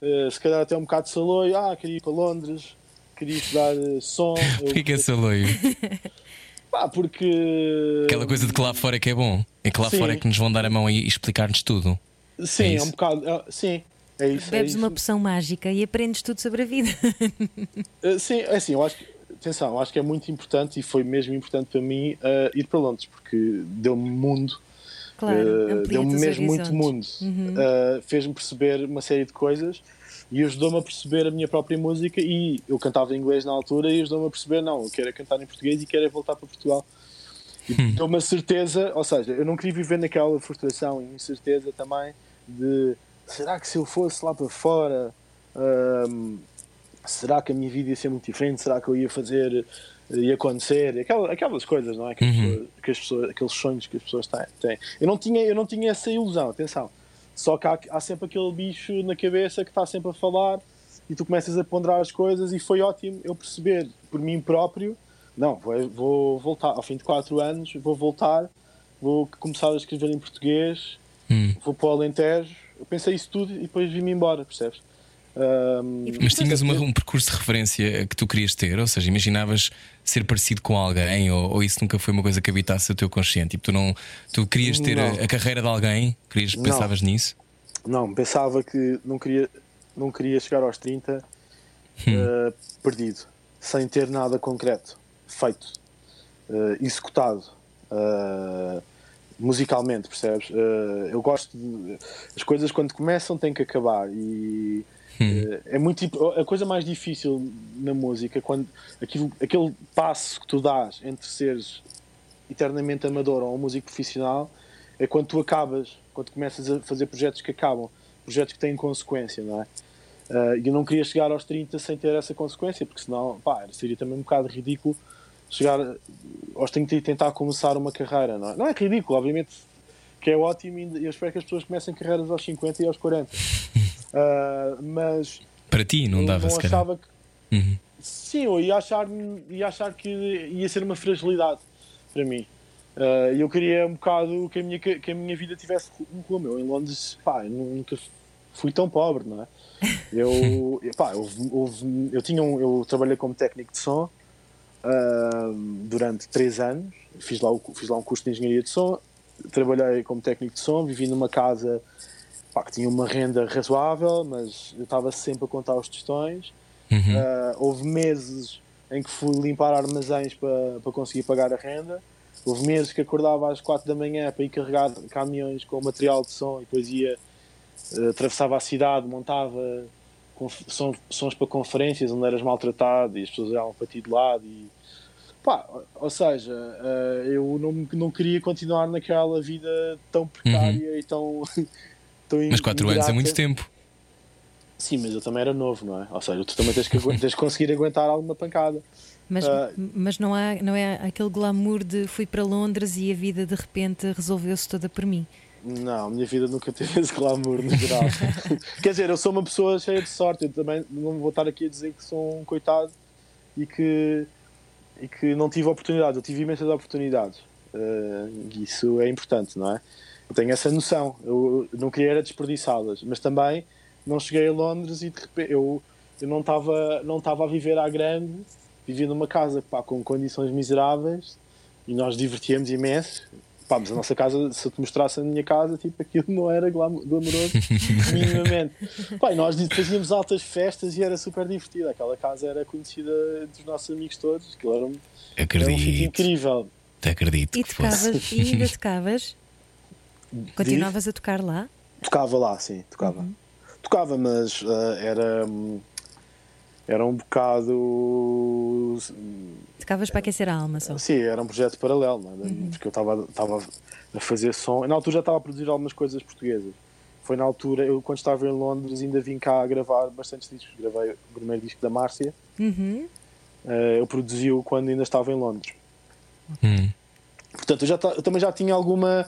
ah, se calhar até um bocado de saloio, ah, queria ir para Londres, queria estudar ah, som. Porquê que é saloio? Pá, porque. Aquela coisa de que lá fora é que é bom. É que lá Sim. fora é que nos vão dar a mão e explicar-nos tudo. Sim, É é, um bocado. é- sim, é isso. é Bebes uma isso. poção mágica e aprendes tudo sobre a vida. Uh, sim, é assim, eu acho que, atenção, eu acho que é muito importante e foi mesmo importante para mim uh, ir para Londres, porque deu-me mundo, Claro, uh, deu-me mesmo muito mundo, horizontes. Uh, fez-me perceber uma série de coisas e ajudou-me a perceber a minha própria música. E eu cantava em inglês na altura e ajudou-me a perceber: não, eu quero é cantar em português e quero é voltar para Portugal. E deu-me a certeza, ou seja, eu não queria viver naquela frustração e incerteza também de será que se eu fosse lá para fora. um, será que a minha vida ia ser muito diferente? Será que eu ia fazer, ia acontecer? Aquelas, aquelas coisas, não é? Que as, pessoas, que as pessoas- aqueles sonhos que as pessoas têm. têm. Eu, não tinha, eu não tinha essa ilusão, atenção. Só que há, há sempre aquele bicho na cabeça que está sempre a falar e tu começas a ponderar as coisas e foi ótimo eu perceber por mim próprio, não, vou, vou voltar, ao fim de 4 anos, vou voltar, vou começar a escrever em português, Hum. vou para o Alentejo. Eu pensei isso tudo e depois vim-me embora, percebes? Mas tinhas uma- um percurso de referência que tu querias ter, ou seja, imaginavas ser parecido com alguém, ou, ou isso nunca foi uma coisa que habitasse o teu consciente? Tipo, tu não, tu querias ter a, Não. a carreira de alguém? Querias, Não. pensavas nisso? Não, pensava que não queria, não queria chegar aos 30 eh, perdido, sem ter nada concreto, feito, eh, executado, eh, musicalmente, percebes? Eu gosto de. As coisas quando começam têm que acabar e. eh, É muito imp- a coisa mais difícil na música quando aquilo, aquele passo que tu dás entre seres eternamente amador ou um músico profissional é quando tu acabas, quando começas a fazer projetos que acabam. projetos que têm consequência, não é? Uh, e eu não queria chegar aos 30 sem ter essa consequência, porque senão pá, seria também um bocado ridículo chegar aos 30 e tentar começar uma carreira, não é? Não é ridículo, obviamente que é ótimo e eu espero que as pessoas comecem carreiras aos 50 e aos 40. Uh, mas para ti não dava não achava que uhum. sim, eu ia achar, ia achar que ia ser uma fragilidade para mim. Uh, eu queria um bocado que a minha, que a minha vida tivesse um rumo. Eu em Londres, pá, eu nunca fui tão pobre, não é? Eu, pá, eu, eu, eu, tinha um, eu trabalhei como técnico de som uh, durante três anos, fiz lá, fiz lá um curso de engenharia de som, trabalhei como técnico de som, vivi numa casa pá, que tinha uma renda razoável, mas eu estava sempre a contar os tostões. Uhum. Uh, houve meses em que fui limpar armazéns para, para conseguir pagar a renda. Houve meses que acordava às quatro da manhã para ir carregar caminhões com material de som e depois ia, uh, atravessava a cidade, montava sons, sons para conferências onde eras maltratado e as pessoas olhavam para ti de lado e pá, ou seja, uh, eu não, não queria continuar naquela vida tão precária uhum. e tão, tão Mas 4 anos é muito tempo. Sim, mas eu também era novo, não é? Ou seja, tu também tens que, tens que conseguir aguentar alguma pancada. Mas, uh, mas não, há, não é aquele glamour de fui para Londres e a vida de repente resolveu-se toda por mim. Não, a minha vida nunca teve esse glamour no geral. Quer dizer, eu sou uma pessoa cheia de sorte, eu também não vou estar aqui a dizer que sou um coitado e que, e que não tive oportunidades. Eu tive imensas oportunidades. Uh, isso é importante, não é? Eu tenho essa noção. Eu não queria era desperdiçá-las, mas também não cheguei a Londres e de repente eu, eu não estava não estava a viver à grande, vivia numa casa pá, com condições miseráveis e nós divertíamos imenso Pá, mas a nossa casa, se eu te mostrasse a minha casa, tipo, aquilo não era glamouroso minimamente. Pá, nós fazíamos altas festas e era super divertido. Aquela casa era conhecida dos nossos amigos todos. Aquilo era um, Acredito. Era um incrível. Te acredito. E tocavas, e ainda tocavas? Continuavas a tocar lá? Tocava lá, sim, tocava. Uhum. Tocava, mas uh, era. Era um bocado. Tocavas para aquecer a alma só? Sim, era um projeto paralelo, é? uhum. porque eu estava a fazer som. Na altura já estava a produzir algumas coisas portuguesas. Foi na altura, eu quando estava em Londres ainda vim cá a gravar bastantes discos. Gravei o primeiro disco da Márcia. Uhum. Uh, eu produzi-o quando ainda estava em Londres. Uhum. Portanto, eu, já, eu também já tinha alguma.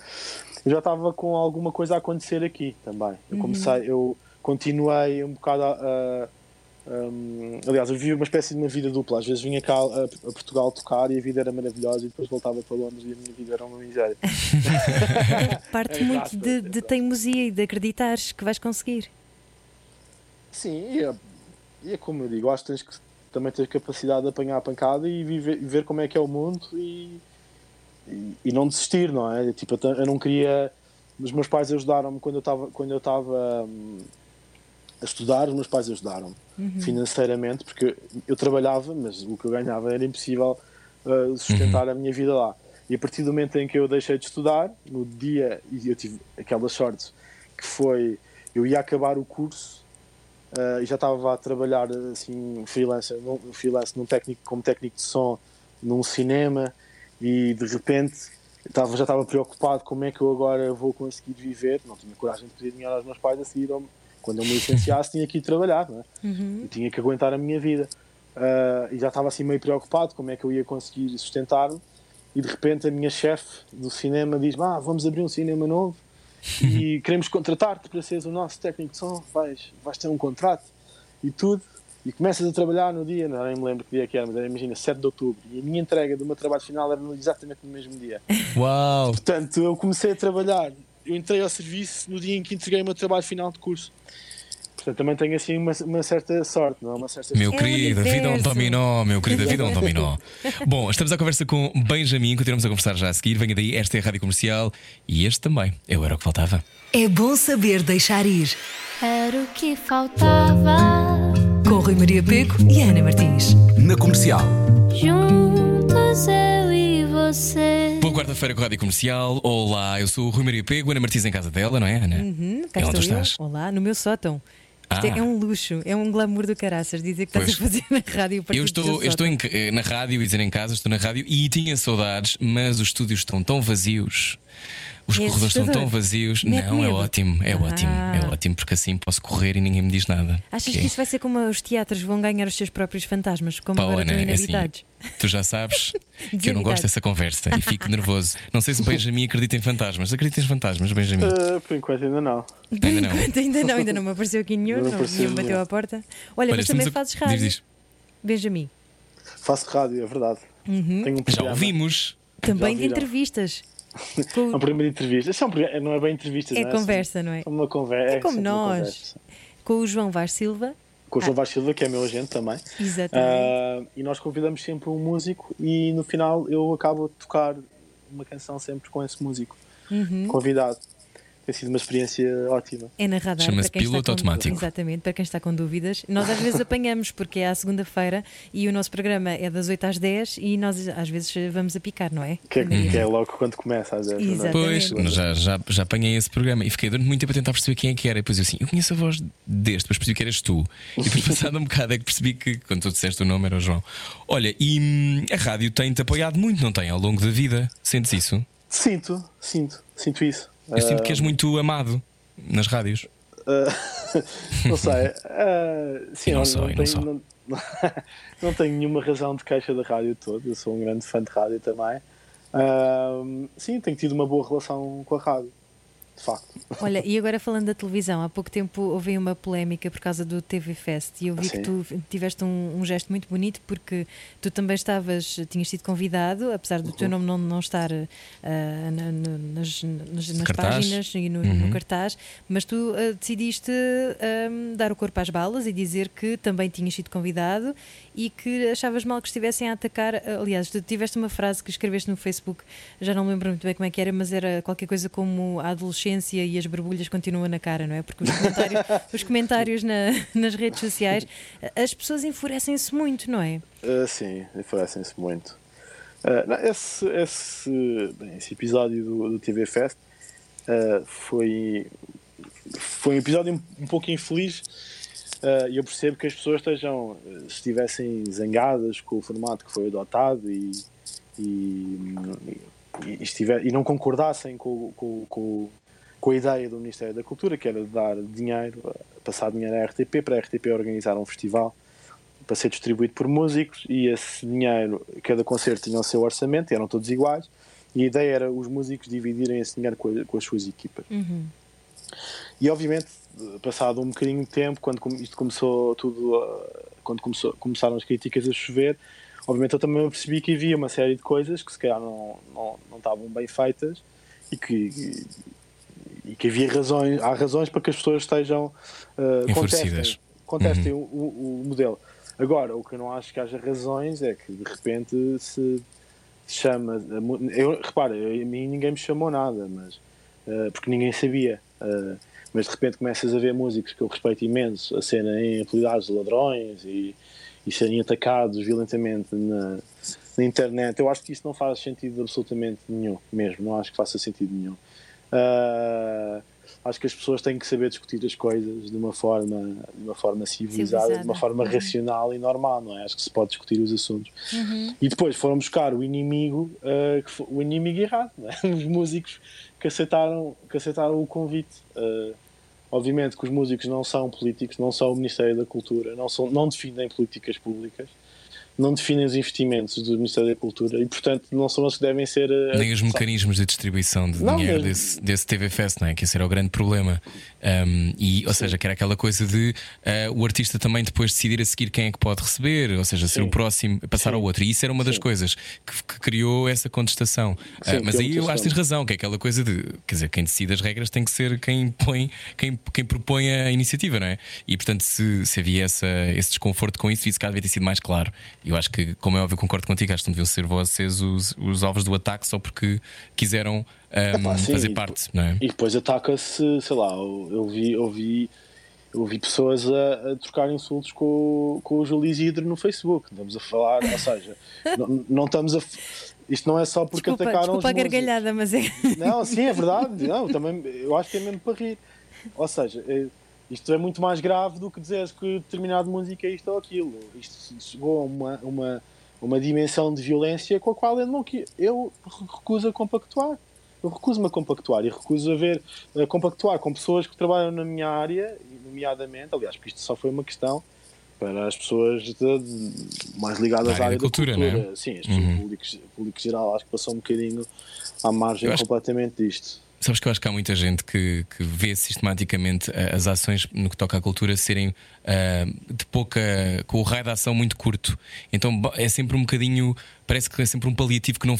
Eu já estava com alguma coisa a acontecer aqui também. Eu comecei, uhum. eu continuei um bocado a, a um, aliás, eu vivi uma espécie de uma vida dupla. Às vezes vinha cá a, a, Portugal tocar e a vida era maravilhosa, e depois voltava para Londres e a minha vida era uma miséria. Parte é muito de, de, teimosia e de acreditares que vais conseguir. Sim, e é, e é como eu digo, acho que tens que também ter capacidade de apanhar a pancada e viver, ver como é que é o mundo e, e, e não desistir, não é? Tipo, eu não queria. Os meus pais ajudaram-me quando eu estava quando eu estava hum, a estudar, os meus pais ajudaram uhum. financeiramente, porque eu trabalhava, mas o que eu ganhava era impossível uh, sustentar uhum. a minha vida lá. E a partir do momento em que eu deixei de estudar, no dia, e eu tive aquela sorte, que foi, eu ia acabar o curso uh, e já estava a trabalhar assim, freelance, num, freelance num técnico, como técnico de som num cinema e de repente estava, já estava preocupado como é que eu agora vou conseguir viver, não tinha coragem de pedir dinheiro aos meus pais a seguir quando eu me licenciasse, tinha que ir trabalhar, não é? Uhum. tinha que aguentar a minha vida. Uh, e já estava assim meio preocupado como é que eu ia conseguir sustentar-me. E de repente a minha chefe do cinema diz: ah, Vamos abrir um cinema novo e queremos contratar-te para seres o nosso técnico de som. Vais, vais ter um contrato e tudo. E começas a trabalhar no dia, não nem me lembro que dia que era, mas era, imagina, 7 de outubro. E a minha entrega do meu trabalho final era exatamente no mesmo dia. Uau! Portanto, eu comecei a trabalhar. Eu entrei ao serviço no dia em que entreguei o meu trabalho final de curso. Portanto, também tenho assim uma, uma certa sorte, não é? Uma certa meu querido, a vida é um dominó, meu querido, a vida é um dominó. Bom, estamos à conversa com Benjamin, continuamos a conversar já a seguir. Venha daí, esta é a Rádio Comercial e este também. Eu era o que faltava. É bom saber deixar ir. Era o que faltava. Rui Maria Peco e Ana Martins. Na comercial. Juntos eu e você. Boa quarta-feira com a Rádio Comercial. Olá, eu sou o Rui Maria Pego, Ana Martins em casa dela, não é, Ana? Uhum, cá é onde estou estás? Eu. Olá, no meu sótão. Isto é, ah. é um luxo, é um glamour do caraças dizer que pois. estás a fazer na rádio. Eu estou, eu estou em, eh, na rádio e dizer em casa, estou na rádio e tinha saudades, mas os estúdios estão tão vazios. Os É corredores estão tão vazios. Mete não, é medo. ótimo, é Ah. ótimo, é ótimo, porque assim posso correr e ninguém me diz nada. Achas Que que é- isso vai ser como os teatros vão ganhar os seus próprios fantasmas, como Pá, agora Ana, estão é assim, tu já sabes que eu não gosto dessa conversa e fico nervoso. Não sei se o Benjamin acredita em fantasmas. Acredita em fantasmas, Benjamin? Uh, por enquanto ainda não. Por Ainda não. enquanto, ainda não, ainda não me apareceu aqui nenhum, Não não, nenhum bateu à porta. Olha, mas também a- fazes rádio. Diz, diz. Benjamin, Faço rádio, é verdade. Uhum. Tenho um Já ouvimos. também de ouviram. É Com- um programa de entrevista. Isso é um não é bem entrevista, É não conversa, não é? É uma conversa. É como sempre uma nós. Com o João Vaz Silva, Com o João Vaz Silva, que é meu agente também. exatamente. Ah, e nós convidamos sempre um músico e no final eu acabo a tocar uma canção sempre com esse músico Uhum. convidado. Tem sido uma experiência ótima. É na radar. Chama-se piloto com- automático. Exatamente, para quem está com dúvidas. Nós às vezes apanhamos, porque é à segunda-feira e o nosso programa é das 8 às 10 e nós às vezes vamos a picar, não é? Que é, Maria? que é logo quando começa às vezes. não é? Exatamente. Pois, já, já, já apanhei esse programa e fiquei durante muito tempo a tentar perceber quem é que era. E depois eu assim, eu conheço a voz deste, depois percebi que eras tu. E depois, passado um bocado, é que percebi que quando tu disseste o nome era o João. Olha, e hum, a rádio tem-te apoiado muito, não tem? Ao longo da vida. Sentes isso? Sinto, sinto, sinto isso. Eu sinto que és muito amado nas rádios. ah, não sei. ah, sim, não só, e não tenho, só. não- não tenho nenhuma razão de queixa da rádio toda. Eu sou um grande fã de rádio também. Sim, tenho tido uma boa relação com a rádio. De facto. Olha, e agora falando da televisão, há pouco tempo houve uma polémica por causa do TV Fest e eu vi Sim. que tu tiveste um, um gesto muito bonito porque tu também estavas, tinhas sido convidado, apesar do Uhum. teu nome não, não estar ah, na- na- nas, nas, nas páginas e no, Uhum. no cartaz, mas tu ah, decidiste ah, dar o corpo às balas e dizer que também tinhas sido convidado e que achavas mal que estivessem a atacar. Aliás, tu tiveste uma frase que escreveste no Facebook, já não me lembro muito bem como é que era, mas era qualquer coisa como a adolescência e as borbulhas continuam na cara, não é? Porque os comentários, os comentários na- nas redes sociais, as pessoas enfurecem-se muito, não é? Ah, sim, enfurecem-se muito. Ah, não, esse, esse, bem, esse episódio do, do TV Fest ah, foi, foi um episódio um, um pouco infeliz e eu percebo que as pessoas estejam, se estivessem zangadas com o formato que foi adotado e, e, e, estiver, e não concordassem com, com, com, com a ideia do Ministério da Cultura, que era de dar dinheiro, ah, passar dinheiro à RTP, para a RTP organizar um festival para ser distribuído por músicos e esse dinheiro, cada concerto tinha o seu orçamento, eram todos iguais, e a ideia era os músicos dividirem esse dinheiro com, a- com as suas equipas. Uhum. E obviamente, passado um bocadinho de tempo, quando isto começou tudo, a- quando começou- começaram as críticas a chover, obviamente eu também percebi que havia uma série de coisas que se calhar não, não, não estavam bem feitas e que, e que havia razões, há razões para que as pessoas estejam uh, contestem, contestem o, o- o modelo. Agora, o que eu não acho que haja razões é que de repente se chama. Eu, repara, eu- a mim ninguém me chamou nada, mas uh, porque ninguém sabia. Uh, mas de repente começas a ver músicos que eu respeito imenso a serem apelidados de ladrões e, e serem atacados violentamente na, na internet. Eu acho que isso não faz sentido absolutamente nenhum, mesmo. Não acho que faça sentido nenhum. Uh, acho que as pessoas têm que saber discutir as coisas de uma forma, de uma forma civilizada, Civilizada. de uma forma Uhum. racional e normal, não é? Acho que se pode discutir os assuntos. E depois foram buscar o inimigo, uh, foi- o inimigo errado, é? os músicos que aceitaram, que aceitaram o convite. Uh, obviamente que os músicos não são políticos, não são o Ministério da Cultura, não, são, não definem políticas públicas, não definem os investimentos do Ministério da Cultura e, portanto, não são eles que devem ser. uh, Nem os mecanismos de distribuição de Não, dinheiro mas- desse, desse TV Fest, não é? Que esse era o grande problema. Um, e, ou seja, que era aquela coisa de uh, o artista também depois decidir a seguir quem é que pode receber, ou seja, ser Sim. o próximo passar Sim. ao outro. E isso era uma das Sim. coisas que, que criou essa contestação. Uh, Sim, mas é aí eu acho que tens razão, que é aquela coisa de quer dizer, quem decide as regras tem que ser quem põe, quem, quem propõe a iniciativa, não é? E portanto, se, se havia essa, esse desconforto com isso, isso cá devia ter sido mais claro. E eu acho que, como é óbvio, concordo contigo, acho que não deviam ser vocês os, os alvos do ataque só porque quiseram um, Epá, sim, fazer e parte, não é? E depois ataca-se, sei lá, eu, vi, eu vi, eu vi pessoas a, a trocar insultos com, o- com o Júlio Isidro no Facebook. Estamos a falar, ou seja, não, não estamos a. Isto não é só porque Desculpa, atacaram desculpa a os músicos. gargalhada, mas é. Não, sim, é verdade. Não, também, eu acho que é mesmo para rir. Ou seja, é- isto é muito mais grave do que dizeres que determinada música é isto ou aquilo. Isto chegou a uma, uma, uma dimensão de violência com a qual eu, não, eu recuso a compactuar. eu recuso-me a compactuar e recuso a ver, a compactuar com pessoas que trabalham na minha área, nomeadamente, aliás, porque isto só foi uma questão para as pessoas de, de, mais ligadas Da área à área da cultura, da cultura. não é? Sim, as Uhum. pessoas públicos, público geral acho que passou um bocadinho à margem acho- completamente disto. Sabes que eu acho que há muita gente que, que vê sistematicamente as ações no que toca à cultura serem ah, de pouca. com o raio de ação muito curto. Então é sempre um bocadinho. parece que é sempre um paliativo que não.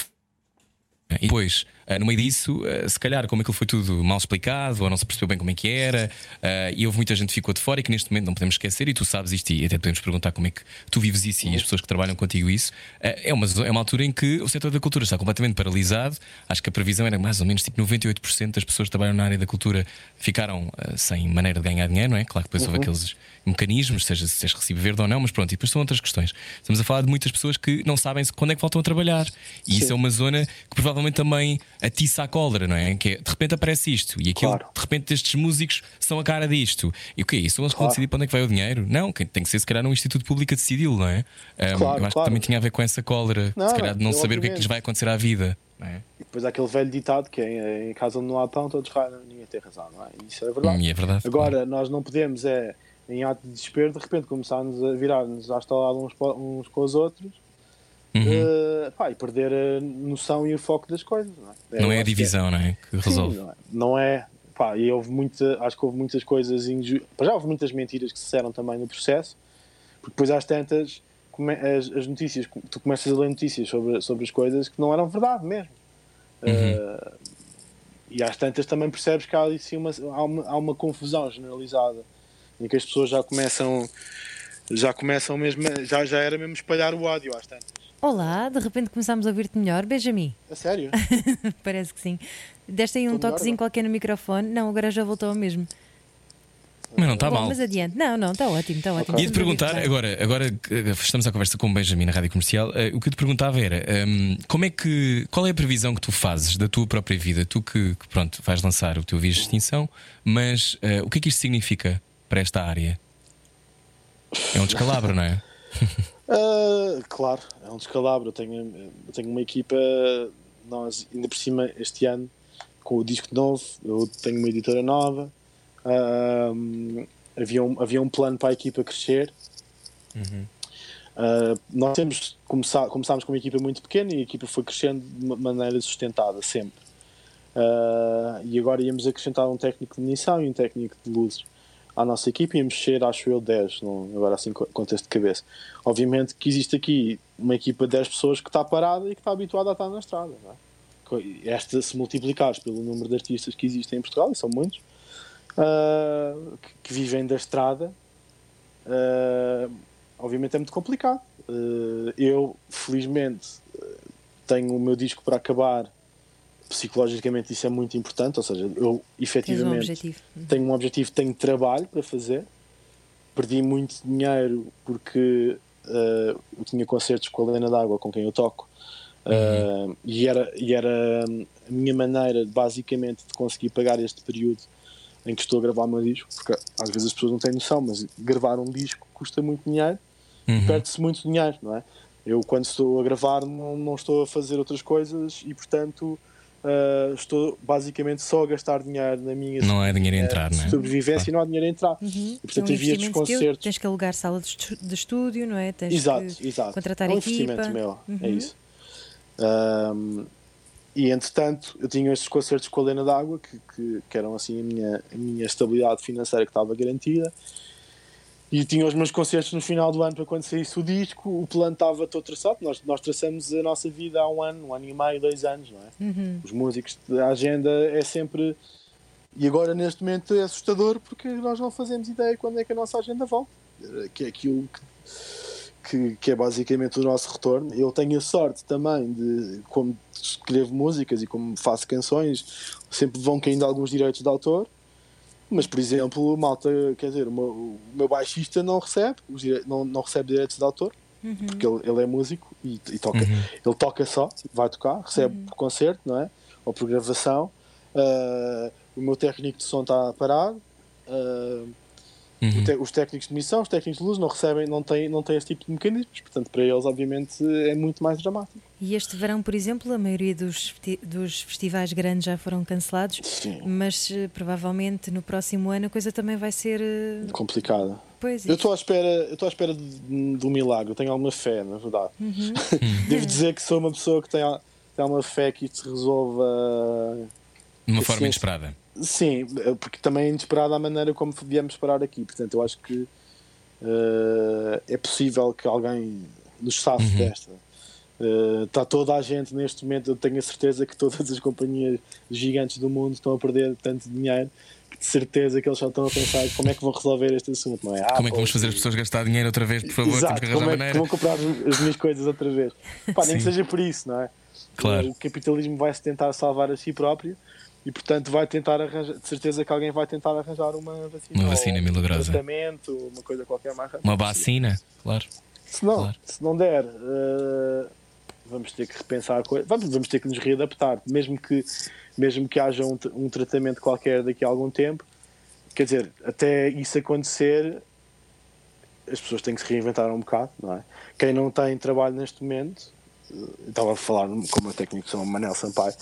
E depois, no meio disso, ah, se calhar, como aquilo foi tudo mal explicado, ou não se percebeu bem como é que era, ah, e houve muita gente que ficou de fora e que neste momento não podemos esquecer, e tu sabes isto, e até podemos perguntar como é que tu vives isso e as pessoas que trabalham contigo isso. ah, é, uma, é uma altura em que o setor da cultura está completamente paralisado. Acho que a previsão era mais ou menos tipo 98% das pessoas que trabalham na área da cultura ficaram ah, sem maneira de ganhar dinheiro, não é? Claro que depois houve aqueles mecanismos, seja se és recibo verde ou não, mas pronto, e depois são outras questões. Estamos a falar de muitas pessoas que não sabem quando é que voltam a trabalhar. E isso é uma zona que provavelmente também atiça a cólera, não é? Que é, de repente aparece isto e aquilo, Claro. de repente estes músicos são a cara disto. E o quê? Isso eles que vão Claro. decidir para onde é que vai o dinheiro? Não, tem que ser se calhar um Instituto Público a decidi-lo, não é? Um, Claro, eu acho que também tinha a ver com essa cólera, Não, se calhar de não saber o que é que lhes obviamente. vai acontecer à vida. É? E depois há aquele velho ditado que é em casa onde não há pão, todos raiam, ninguém tem razão, não é? Isso é verdade. Hum, é verdade. Agora, nós não podemos, é, em ato de desespero, de repente começarmos a virar-nos à estalada uns, uns com os outros Uhum. eh, pá, e perder a noção e o foco das coisas. Não é, Não é a que divisão, não é? Que Sim, resolve. não é. Não é pá, e houve muita, acho que houve muitas coisas já houve muitas mentiras que se disseram também no processo, porque depois às tantas as, as notícias, tu começas a ler notícias sobre, sobre as coisas que não eram verdade mesmo. Eh, e às tantas também percebes que há, ali, sim, uma, há, uma, há uma confusão generalizada em que as pessoas já começam já começam mesmo já, já era mesmo espalhar o ódio às tantas. Olá, de repente começámos a ouvir-te melhor, Benjamin. A sério? Parece que sim. Deste aí um Estou toquezinho qualquer no microfone. Não, agora já voltou ao mesmo. Mas não está Bom, mal. mas adiante. Não, não, está ótimo, está ótimo. Ia te perguntar, bem. agora, agora que estamos à conversa com o Benjamin na rádio comercial, eh, o que eu te perguntava era hum, como é que, qual é a previsão que tu fazes da tua própria vida? Tu que, que, pronto, vais lançar o teu Vias de Extinção, mas eh, o que é que isto significa para esta área? É um descalabro, não é? Ah, claro, é um descalabro. Eu tenho, eu tenho uma equipa, nós ainda por cima este ano, com o disco novo, eu tenho uma editora nova. Ah, havia, um, havia um plano para a equipa crescer. Ah, nós temos começar, começámos com uma equipa muito pequena e a equipa foi crescendo de uma maneira sustentada sempre. E agora íamos acrescentar um técnico de munição e um técnico de luzes à nossa equipa e ser, acho eu, 10, não, agora assim co- contexto de cabeça. Obviamente que existe aqui uma equipa de 10 pessoas que está parada e que está habituada a estar na estrada. Não é? Esta, se multiplicares pelo número de artistas que existem em Portugal, e são muitos, ah, que, que vivem da estrada, ah, obviamente é muito complicado. Ah, eu, felizmente, tenho o meu disco para acabar. Psicologicamente, isso é muito importante. Ou seja, eu Tens um efetivamente objetivo. tenho um objetivo, tenho trabalho para fazer. Perdi muito dinheiro porque eh, eu tinha concertos com a Helena D'Água, com quem eu toco, Eh, e era, e era a minha maneira, basicamente, de conseguir pagar este período em que estou a gravar o meu disco, porque às vezes as pessoas não têm noção, mas gravar um disco custa muito dinheiro Uhum. e perde-se muito dinheiro, não é? Eu, quando estou a gravar, não, não estou a fazer outras coisas e, portanto, eh, estou basicamente só a gastar dinheiro na minha Não é dinheiro a entrar, não é? sobrevivês e não há dinheiro a entrar. Uhum. E, É portanto, um havia dos investimento teu, concertos. tens que alugar sala de, estúdio, não é? Tens Exato, que exato. contratar é um equipa. investimento meu, é Uhum. isso. Ahm, e entretanto, eu tinha estes concertos com a Lena d'Água que, que, que eram assim a minha, a minha estabilidade financeira que estava garantida. E tinha os meus concertos no final do ano para quando saísse o disco. O plano estava todo traçado. Nós, nós traçamos a nossa vida há um ano, um ano e meio, dois anos, não é? Uhum. Os músicos, a agenda é sempre. E agora, neste momento, é assustador porque nós não fazemos ideia quando é que a nossa agenda volta. Que é aquilo que, que, que é basicamente o nosso retorno. Eu tenho a sorte também de, como escrevo músicas e como faço canções, sempre vão caindo alguns direitos de autor. Mas, por exemplo, o malta, quer dizer, o meu, o meu baixista não recebe, os dire- não, não recebe direitos de autor, porque ele, ele é músico e, e toca. Ele toca só, vai tocar, recebe por concerto, não é? Ou por gravação. Ah, o meu técnico de som está parado. Ah, Uhum. os técnicos de missão, os técnicos de luz não recebem, não têm, não têm esse tipo de mecanismos. Portanto, para eles, obviamente, é muito mais dramático. E este verão, por exemplo, a maioria dos, dos festivais grandes já foram cancelados, Sim. mas eh, provavelmente no próximo ano a coisa também vai ser. eh, Complicada. Pois, Eu estou à espera, eu estou à espera de um milagre, eu tenho alguma fé, na verdade. Devo dizer que sou uma pessoa que tem, tem alguma fé que isto se resolva. De uma Sim, forma inesperada. Sim, porque também é inesperada a maneira como viemos parar aqui. Portanto, eu acho que eh, é possível que alguém nos safe desta. Eh, Está toda a gente neste momento, eu tenho a certeza que todas as companhias gigantes do mundo estão a perder tanto dinheiro que de certeza que eles só estão a pensar como é que vão resolver este assunto, não é? Ah, Como é que vamos fazer as pessoas gastar dinheiro outra vez, por favor? Exato, Temos que arranjar como é que vão comprar as minhas coisas outra vez? Pá, nem que seja por isso, não é? Claro. O capitalismo vai se tentar salvar a si próprio e, portanto, vai tentar arranjar. De certeza que alguém vai tentar arranjar uma vacina. Uma vacina ou um milagrosa. tratamento, uma coisa qualquer mais rápida Uma vacina, claro. Se não, claro. se não der, eh, vamos ter que repensar a coisa. Vamos, vamos ter que nos readaptar, mesmo que, mesmo que haja um, um tratamento qualquer daqui a algum tempo. Quer dizer, até isso acontecer, as pessoas têm que se reinventar um bocado, não é? Quem não tem trabalho neste momento, eh, estava a falar com o meu técnico, que se chama Manel Sampaio,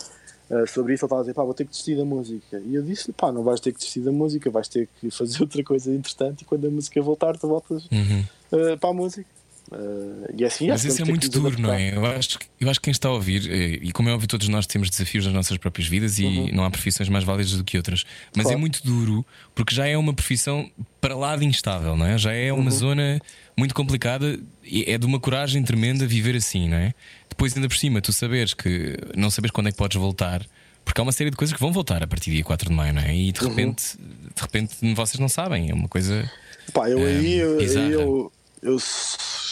eh, sobre isso, ele estava a dizer, pá, vou ter que desistir da música. E eu disse, pá, não vais ter que desistir da música, vais ter que fazer outra coisa interessante e quando a música voltar, tu voltas Uhum. eh, para a música. Eh, e assim, Mas isso é muito duro, não é? Eu acho, que- eu acho que quem está a ouvir, e como é óbvio, todos nós temos desafios nas nossas próprias vidas e não há profissões mais válidas do que outras. Mas Claro. é muito duro porque já é uma profissão para lá de instável, não é? Já é uma zona muito complicada e é de uma coragem tremenda viver assim, não é? Depois, ainda por cima, tu saberes que não sabes quando é que podes voltar. Porque há uma série de coisas que vão voltar a partir do dia 4 de maio, não é? E de repente, de repente vocês não sabem. É uma coisa. Pá, eu eh, aí, eu, aí bizarra. eu, eu,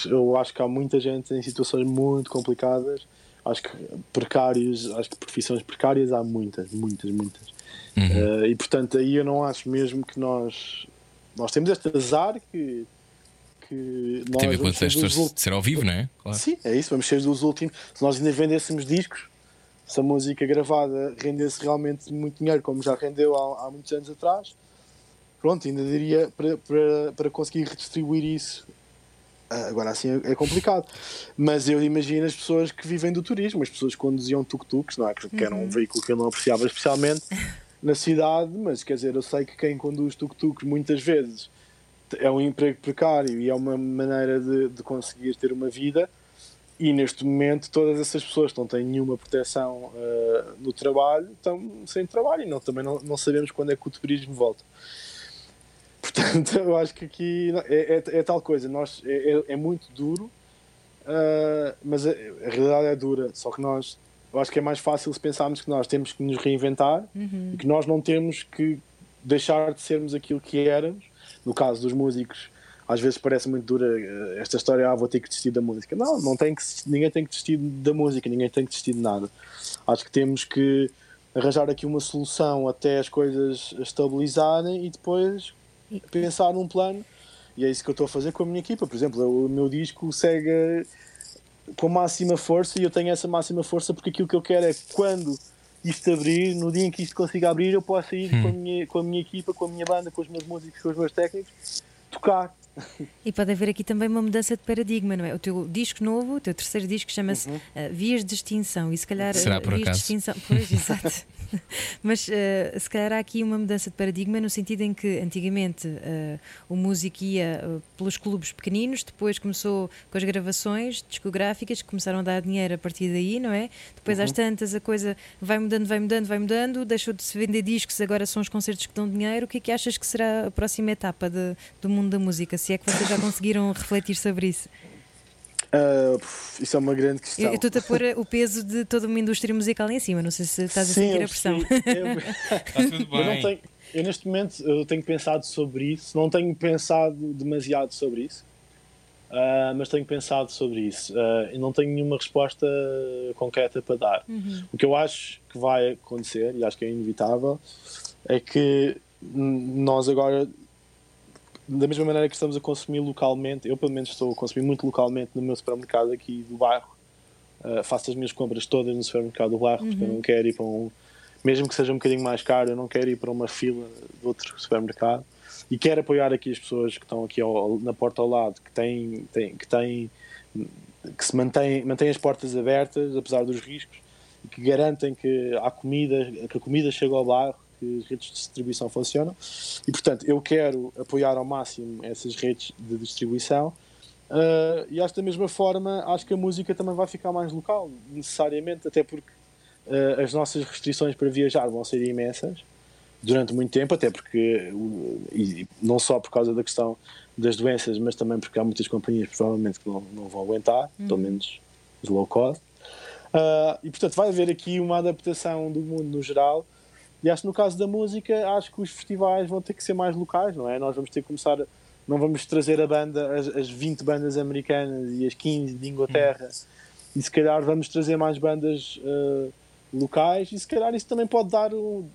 eu acho que há muita gente em situações muito complicadas. Acho que precários, acho que profissões precárias há muitas, muitas, muitas. Uhum. Eh, e portanto, aí eu não acho mesmo que nós. Nós temos este azar que. Que nós ver com vamos as ser ao vivo, não é? Claro. Sim, é isso, vamos ser dos últimos. Se nós ainda vendêssemos discos, se a música gravada rendesse realmente muito dinheiro, como já rendeu há, há muitos anos atrás, pronto, ainda diria para, para, para conseguir redistribuir isso. Ah, Agora assim é é complicado, mas eu imagino as pessoas que vivem do turismo, as pessoas que conduziam tuk-tuks, não é? Que que era um veículo que eu não apreciava especialmente na cidade, mas quer dizer, eu sei que quem conduz tuk-tuks muitas vezes é um emprego precário e é uma maneira de, de conseguir ter uma vida. E neste momento, todas essas pessoas que não têm nenhuma proteção eh, no trabalho estão sem trabalho e não, também não, não sabemos quando é que o turismo volta. Portanto, eu acho que aqui é, é- é tal coisa, nós, é, é- é muito duro, eh, mas a, a realidade é dura. Só que nós, eu acho que é mais fácil se pensarmos que nós temos que nos reinventar e que nós não temos que deixar de sermos aquilo que éramos. No caso dos músicos, às vezes parece muito dura eh, esta história, ah, vou ter que desistir da música. Não, não tem que, ninguém tem que desistir da música, ninguém tem que desistir de nada. Acho que temos que arranjar aqui uma solução até as coisas estabilizarem e depois pensar num plano. E é isso que eu estou a fazer com a minha equipa. Por exemplo, o meu disco segue com máxima força e eu tenho essa máxima força porque aquilo que eu quero é quando isto abrir, no dia em que isto consiga abrir, eu possa ir com, a minha, com a minha equipa, com a minha banda, com os meus músicos, com os meus técnicos, tocar. E pode haver aqui também uma mudança de paradigma, não é? O teu disco novo, o teu terceiro disco, chama-se Uhum. eh, Vias de Extinção. E se calhar. Será eh, por Vias acaso? de Extinção. Pois, exato. Mas eh, se calhar há aqui uma mudança de paradigma no sentido em que antigamente eh, o músico ia eh, pelos clubes pequeninos, depois começou com as gravações discográficas que começaram a dar dinheiro a partir daí, não é? Depois Uhum. às tantas a coisa vai mudando, vai mudando, vai mudando, deixou de se vender discos, agora são os concertos que dão dinheiro. O que é que achas que será a próxima etapa de- do mundo da música? Se é que vocês já conseguiram refletir sobre isso? Puf, isso é uma grande questão. Eu estou-te a pôr o peso de toda uma indústria musical em cima, não sei se estás a Sim, sentir eu a pressão. Eu- Está tudo Eu não tenho, eu neste momento eu tenho pensado sobre isso, não tenho pensado demasiado sobre isso, ah, mas tenho pensado sobre isso. Ah, e não tenho nenhuma resposta concreta para dar. O que eu acho que vai acontecer, e acho que é inevitável, é que nós agora, da mesma maneira que estamos a consumir localmente, eu pelo menos estou a consumir muito localmente no meu supermercado aqui do bairro, ah, faço as minhas compras todas no supermercado do bairro, porque eu não quero ir para um mesmo que seja um bocadinho mais caro, eu não quero ir para uma fila de outro supermercado. E quero apoiar aqui as pessoas que estão aqui ao- na porta ao lado, que têm, têm- que têm que se mantém, mantém as portas abertas, apesar dos riscos, e que garantem que, há comida, que a comida chega ao bairro, que as redes de distribuição funcionam. E, portanto, eu quero apoiar ao máximo essas redes de distribuição. Uh, e acho da mesma forma, acho que a música também vai ficar mais local, necessariamente, até porque uh, as nossas restrições para viajar vão ser imensas durante muito tempo, até porque, e não só por causa da questão das doenças, mas também porque há muitas companhias provavelmente que não, não vão aguentar, uhum. pelo menos os low cost. Uh, e portanto vai haver aqui uma adaptação do mundo no geral. E acho que no caso da música, acho que os festivais vão ter que ser mais locais, não é? Nós vamos ter que começar, não vamos trazer a banda, as, as 20 bandas americanas e as 15 de Inglaterra, uhum. e se calhar vamos trazer mais bandas uh, locais, e se calhar isso também pode dar o,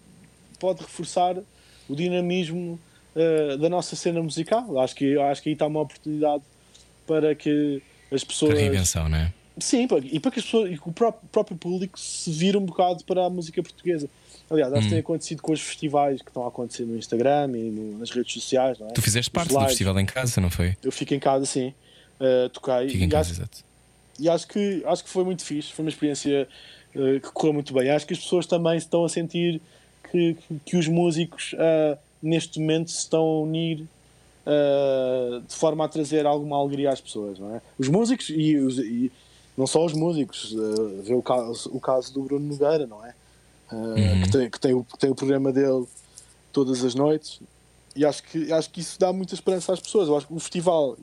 pode reforçar o dinamismo uh, da nossa cena musical. Acho que, acho que aí está uma oportunidade para que as pessoas. Para reinvenção, não é? Sim, e para que, as pessoas, e que o próprio, próprio público se vire um bocado para a música portuguesa. Aliás, acho que tem hum. acontecido com os festivais que estão a acontecer no Instagram e no, nas redes sociais. Não é? Tu fizeste parte do festival em casa, não foi? Eu fico em casa, sim. Uh, toquei. Fico em casa, acho, exato. E acho que, acho que foi muito fixe. Foi uma experiência uh, que correu muito bem. Acho que as pessoas também estão a sentir que, que, que os músicos uh, neste momento se estão a unir uh, de forma a trazer alguma alegria às pessoas. Não é? Os músicos e, os, e não só os músicos, uh, vê o caso, o caso do Bruno Nogueira, não é? Uhum. Que, tem, que, tem o, que tem o programa dele todas as noites e acho que, acho que isso dá muita esperança às pessoas. Eu acho que o festival,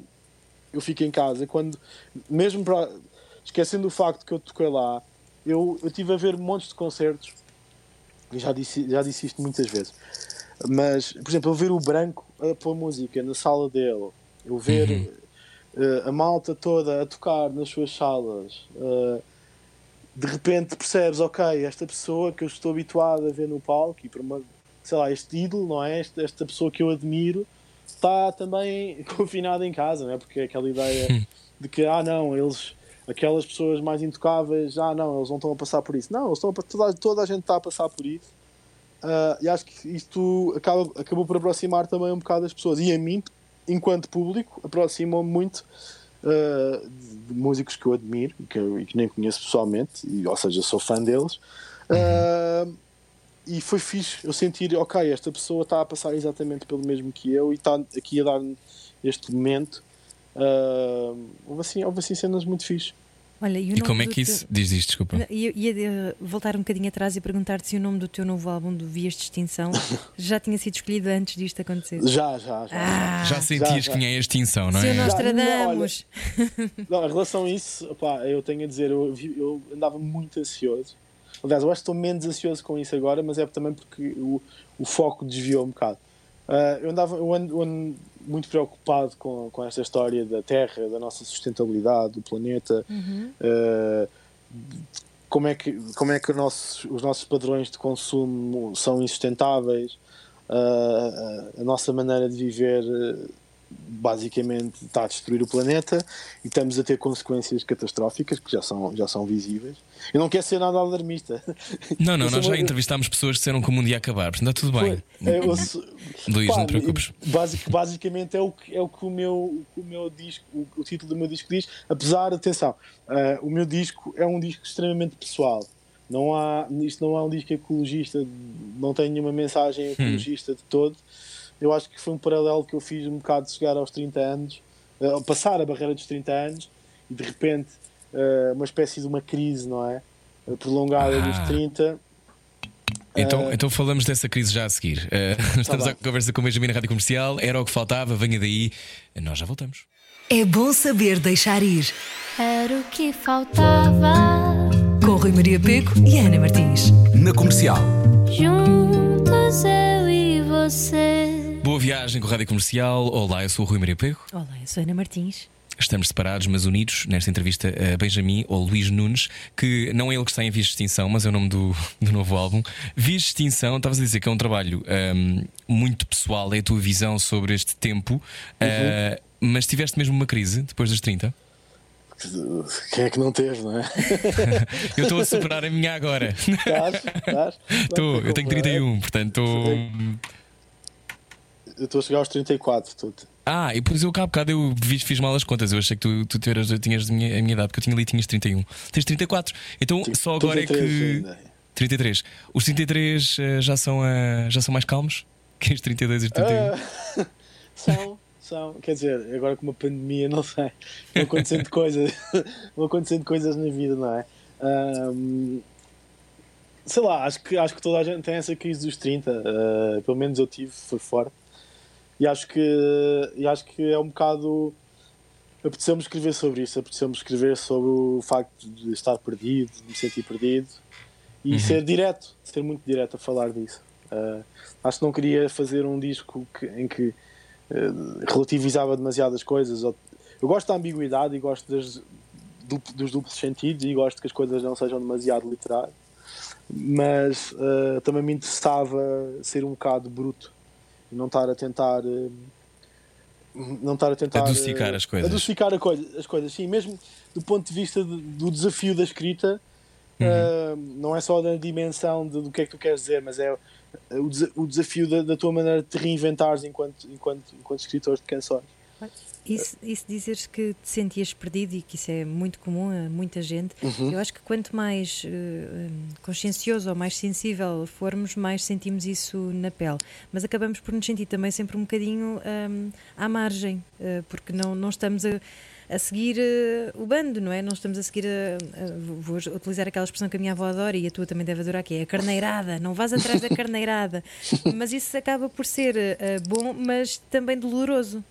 eu fico em casa, quando, mesmo para, esquecendo o facto que eu toquei lá, eu, eu tive a ver montes de concertos já disse, já disse isto muitas vezes. Mas, por exemplo, eu ver o branco a pôr música na sala dele, eu ver uhum. uh, a malta toda a tocar nas suas salas, uh, de repente percebes, ok, esta pessoa que eu estou habituado a ver no palco e por uma, sei lá, este ídolo, não é? Esta, esta pessoa que eu admiro está também confinada em casa, não é? Porque é aquela ideia de que, ah, não, eles aquelas pessoas mais intocáveis, ah não, eles não estão a passar por isso. Não, eles estão a, toda, toda a gente está a passar por isso. Uh, e acho que isto acaba, acabou por aproximar também um bocado as pessoas. E a mim, enquanto público, aproximou-me muito uh, de, de, músicos que eu admiro que eu, e que nem conheço pessoalmente, e, ou seja, sou fã deles. Uh, e foi fixe eu sentir, ok, esta pessoa está a passar exatamente pelo mesmo que eu e está aqui a dar-me este momento Uh, houve, assim, houve assim cenas muito fixe. Olha, e, e como é que isso. Diz isto, desculpa. Ia, ia voltar um bocadinho atrás e perguntar-te se o nome do teu novo álbum do Vias de Extinção já tinha sido escolhido antes disto acontecer. Já, já, já. Ah, já sentias já, que tinha a extinção, não é? Se nós tradamos. Não, em relação a isso, opá, eu tenho a dizer, eu, eu andava muito ansioso. Aliás, eu acho que estou menos ansioso com isso agora, mas é também porque o, o foco desviou um bocado. Uh, eu andava, eu ando, eu ando muito preocupado com, com esta história da Terra, da nossa sustentabilidade, do planeta. Uhum. Uh, como é que, como é que nossos, os nossos padrões de consumo são insustentáveis, uh, a nossa maneira de viver basicamente está a destruir o planeta e estamos a ter consequências catastróficas que já são, já são visíveis. Eu não quero ser nada alarmista. Não, não, nós já entrevistámos pessoas que disseram que o mundo ia acabar, portanto está tudo bem. É, eu, Luís, pá, não te preocupes. Basic, basicamente é o que, é o, que o, meu, o meu disco, o, o título do meu disco diz, apesar, atenção, uh, o meu disco é um disco extremamente pessoal. Não há, isto não é um disco ecologista, não tem nenhuma mensagem hum. ecologista hum. de todo eu acho que foi um paralelo que eu fiz um bocado de chegar aos 30 anos, uh, passar a barreira dos 30 anos e de repente uh, uma espécie de uma crise, não é? Uh, prolongada ah. dos 30. Então, então falamos dessa crise já a seguir. Uh, estamos tá à conversa com o Benjamin na Rádio Comercial. Era o que faltava, venha daí. Nós já voltamos. É bom saber deixar ir. Era o que faltava. Com Rui Maria Peco e Ana Martins. Na comercial. Juntos eu e você. Boa viagem com a Rádio Comercial. Olá, eu sou o Rui Maria Pego. Olá, eu sou a Ana Martins. Estamos separados, mas unidos nesta entrevista a Benjamin ou Luís Nunes, que não é ele que está em Vias de Extinção, mas é o nome do, do novo álbum. Vias de Extinção, estavas a dizer que é um trabalho um, muito pessoal, é a tua visão sobre este tempo, uhum. uh, mas tiveste mesmo uma crise depois dos 30? Quem é que não teve, não é? eu estou a superar a minha agora. Estás? Estás? Estou, eu tenho 31, portanto estou eu estou a chegar aos 34. Estou, Ah, e depois eu cá há bocado eu vi- fiz mal as contas. Eu achei que tu, tu tiveras- tinhas a minha, a minha idade, porque eu tinha ali tinhas 31. Tens 34. Então só agora é 33 que. ainda. 33. Os 33 eh, já são, eh, já são mais calmos que os 32 e os 31. Ah, são, são. Quer dizer, agora com uma pandemia, não sei. Vão acontecendo coisas, vão acontecendo coisas na vida, não é? Ahm, sei lá, acho que, acho que toda a gente tem essa crise dos 30. ah, pelo menos eu tive, foi forte. E acho que, e acho que é um bocado. Apeteceu-me escrever sobre isso, apeteceu-me escrever sobre o facto de estar perdido, de me sentir perdido e ser direto, ser muito direto a falar disso. Ah, acho que não queria fazer um disco que- em que eh, relativizava demasiado as coisas. Eu gosto da ambiguidade e gosto das- dos duplos sentidos e gosto que as coisas não sejam demasiado literais, mas eh, também me interessava ser um bocado bruto não estar a tentar. eh, não estar a tentar Adocicar eh, as coisas. adocicar coisa- as coisas, sim, mesmo do ponto de vista de- do desafio da escrita, Uhum. Uh, não é só da dimensão de- do que é que tu queres dizer, mas é o, o desafio da, da tua maneira de te reinventares enquanto, enquanto, enquanto escritor de canções. Isso, isso dizeres que te sentias perdido e que isso é muito comum a muita gente, eu acho que quanto mais hum, consciencioso ou mais sensível formos, mais sentimos isso na pele. Mas acabamos por nos sentir também sempre um bocadinho hum, à margem, eh, porque não, não estamos a, a seguir eh, o bando, não é? Não estamos a seguir a, a- Vou utilizar aquela expressão que a minha avó adora e a tua também deve adorar, que é a carneirada. Não vais atrás da carneirada. mas isso acaba por ser eh, bom, mas também doloroso.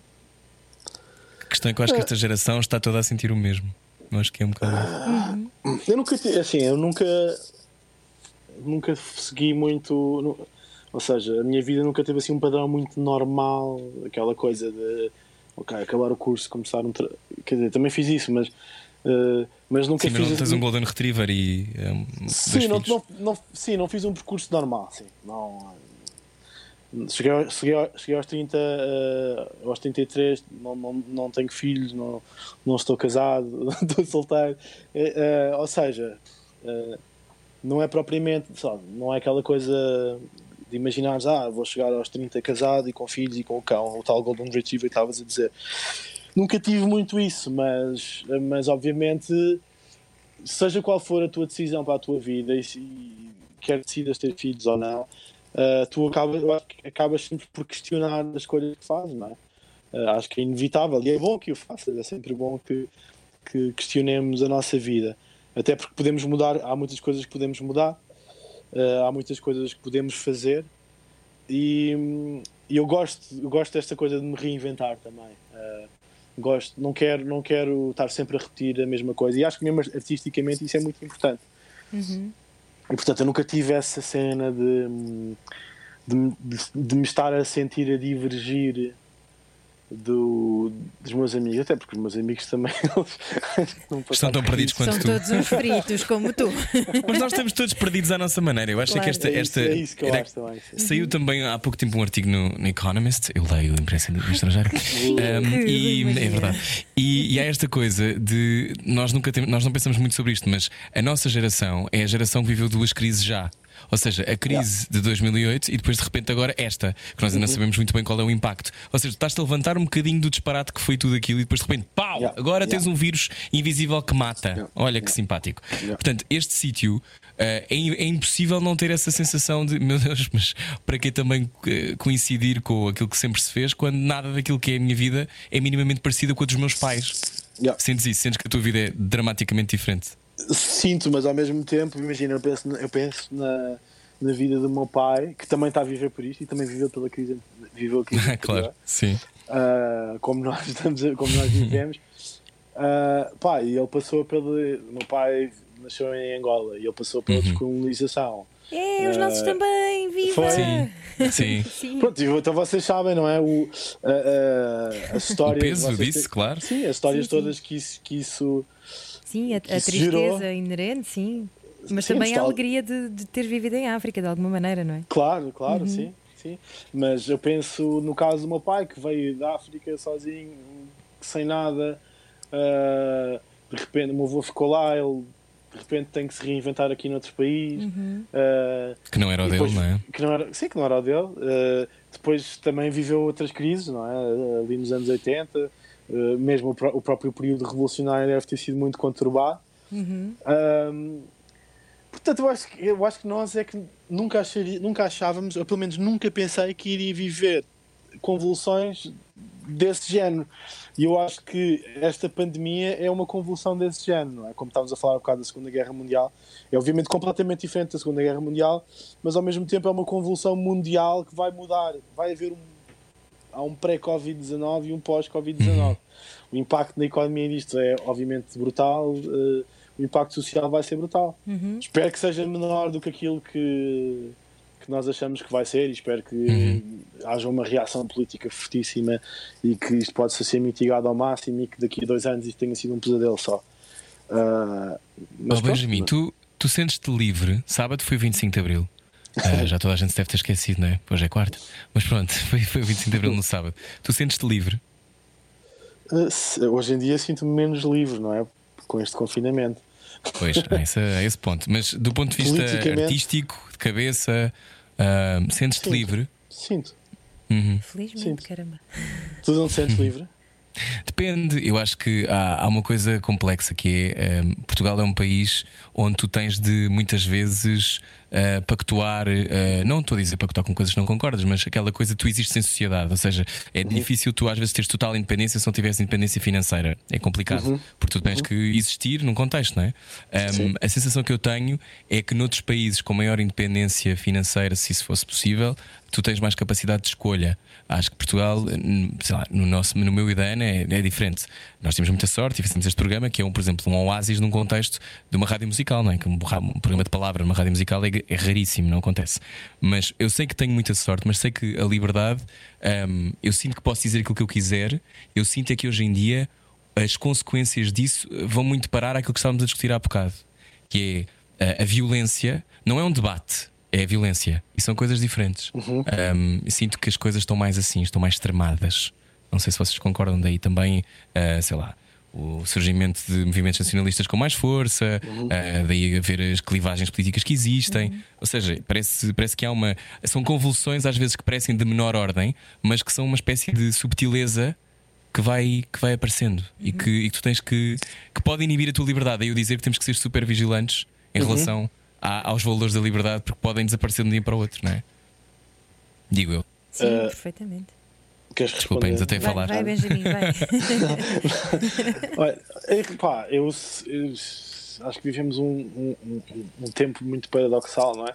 Questão é que eu acho que esta geração está toda a sentir o mesmo. Eu acho que é um bocado. Eu nunca, assim, eu nunca, nunca segui muito, ou seja, a minha vida nunca teve assim um padrão muito normal, aquela coisa de, ok, acabar o curso, começar um, tra... quer dizer, também fiz isso, mas, uh, mas nunca Sim, mas fiz não tens assim- um Golden Retriever e um, dois Sim, não, não, não, sim, não fiz um percurso normal. Sim, não, cheguei, cheguei, cheguei aos 30, eh, aos 33, não, não, não tenho filhos, não, não estou casado, estou solteiro. Eh, ou seja, não é propriamente, sabe, não é aquela coisa de imaginares, ah, vou chegar aos 30 casado e com filhos e com o cão, o tal Golden Retriever estavas a dizer. Nunca tive muito isso, mas, mas obviamente seja qual for a tua decisão para a tua vida e, e quer decidas ter filhos ou não, uh, tu acabas, acabas sempre por questionar as escolhas que fazes, não é? Uh, acho que é inevitável e é bom que o faças, é sempre bom que, que questionemos a nossa vida, até porque podemos mudar, há muitas coisas que podemos mudar, uh, há muitas coisas que podemos fazer e, e eu gosto, eu gosto desta coisa de me reinventar também. Gosto, não quero, não quero estar sempre a repetir a mesma coisa e acho que mesmo artisticamente isso é muito importante. E portanto eu nunca tive essa cena de, de, de, de me estar a sentir a divergir do, dos meus amigos, até porque os meus amigos também eles não Estão tão perdidos quanto São tu. todos uns fritos, como tu. Mas nós estamos todos perdidos à nossa maneira. Eu acho Claro. que esta. É isso, esta é isso que eu era- acho também. Saiu também há pouco tempo um artigo no, no Economist, eu leio imprensa estrangeira, Um, e, é verdade. E, e há esta coisa de nós nunca temos, nós não pensamos muito sobre isto, mas a nossa geração é a geração que viveu duas crises já. Ou seja, a crise de 2008 e depois de repente agora esta, que nós ainda não sabemos muito bem qual é o impacto. Ou seja, estás-te a levantar um bocadinho do disparate que foi tudo aquilo e depois de repente, pau! Yeah. Agora tens Yeah. um vírus invisível que mata. Yeah. Olha que simpático. Yeah. Portanto, este sítio eh, é, é impossível não ter essa sensação de meu Deus, mas para que também eh, coincidir com aquilo que sempre se fez quando nada daquilo que é a minha vida é minimamente parecida com a dos meus pais? Yeah. Sentes isso? Sentes que a tua vida é dramaticamente diferente? Sinto, mas ao mesmo tempo, imagina, eu penso, eu penso na, na vida do meu pai, que também está a viver por isto e também viveu pela crise, viveu a crise claro, anterior. sim. uh, como nós estamos como nós vivemos uh, pá, e ele passou pelo o meu pai nasceu em Angola e ele passou pela Uhum. descolonização É, os nossos Eh, também, viva! foi? Sim, sim. Sim. Pronto, então vocês sabem, não é? O, a, a, a história O peso disso, têm- claro. Sim, as histórias Sim, sim. todas que isso, que isso Sim, a, a tristeza gerou. inerente, sim. Mas Sim, também a alegria de, de ter vivido em África, de alguma maneira, não é? Claro, claro, sim, sim. Mas eu penso no caso do meu pai que veio da África sozinho, sem nada. ah, de repente, o meu avô ficou lá, ele de repente tem que se reinventar aqui noutro país. ah, Que não era o e dele, depois- não é? Que não era, sim, que não era o dele. ah, depois também viveu outras crises, não é? Ali nos anos 80, uh, mesmo o, pró- o próprio período revolucionário deve ter sido muito conturbado. Um, portanto, eu acho, que, eu acho que nós é que nunca, acharia, nunca achávamos, ou pelo menos nunca pensei que iria viver convulsões desse género. E eu acho que esta pandemia é uma convulsão desse género, não é? Como estávamos a falar um bocado da Segunda Guerra Mundial, é obviamente completamente diferente da Segunda Guerra Mundial, mas ao mesmo tempo é uma convulsão mundial que vai mudar. Vai haver um, há um pré-Covid-19 e um pós-Covid-19. O impacto na economia disto é obviamente brutal, eh, o impacto social vai ser brutal. Espero que seja menor do que aquilo que, que nós achamos que vai ser e espero que haja uma reação política fortíssima e que isto possa ser mitigado ao máximo e que daqui a dois anos isto tenha sido um pesadelo só. Ah, mas pronto, Benjamin, tu, tu sentes-te livre? Sábado foi 25 de Abril. Ah, já toda a gente se deve ter esquecido, não é? Hoje é quarta. Mas pronto, foi, foi o 25 de Abril no sábado. Tu sentes-te livre? se- hoje em dia sinto-me menos livre, não é? Com este confinamento. Pois, há esse, há esse ponto. Mas do ponto de vista artístico, de cabeça, ah, sentes-te livre? Sinto. Felizmente, Sim. caramba. Tu não te sentes livre? Depende, eu acho que há, há uma coisa complexa que é eh, Portugal é um país onde tu tens de muitas vezes eh, pactuar, eh, não estou a dizer pactuar com coisas que não concordas, mas aquela coisa tu existes em sociedade, ou seja, é difícil tu às vezes teres total independência se não tiveres independência financeira. É complicado, porque tu tens que existir num contexto, não é? Um, a sensação que eu tenho é que noutros países com maior independência financeira, se isso fosse possível, tu tens mais capacidade de escolha. Acho que Portugal, n- sei lá, no, nosso, no meu IDN é, é diferente. Nós temos muita sorte e fizemos este programa que é, um, por exemplo, um oásis num contexto de uma rádio musical, não é? Que um, um programa de palavra numa rádio musical é, é raríssimo, não acontece. Mas eu sei que tenho muita sorte, mas sei que a liberdade, hum, eu sinto que posso dizer aquilo que eu quiser. Eu sinto é que hoje em dia as consequências disso vão muito parar àquilo que estávamos a discutir há bocado, que é a, a violência, não é um debate, é a violência. E são coisas diferentes. Um, eu sinto que as coisas estão mais assim, estão mais extremadas. Não sei se vocês concordam daí também, ah, sei lá. O surgimento de movimentos nacionalistas com mais força, ah, daí haver as clivagens políticas que existem. Ou seja, parece, parece que há uma. São convulsões às vezes que parecem de menor ordem, mas que são uma espécie de subtileza que vai, que vai aparecendo e, que, e que tu tens que. que pode inibir a tua liberdade. Daí eu dizer que temos que ser super vigilantes em relação a- aos valores da liberdade, porque podem desaparecer de um dia para o outro, não é? Digo eu. Sim, Eh, perfeitamente. Queres Desculpem, responder? desatei a Vai, falar. vai, Benjamin, vai. Olha, é pá, eu, eu acho que vivemos um, um, um- tempo muito paradoxal, não é?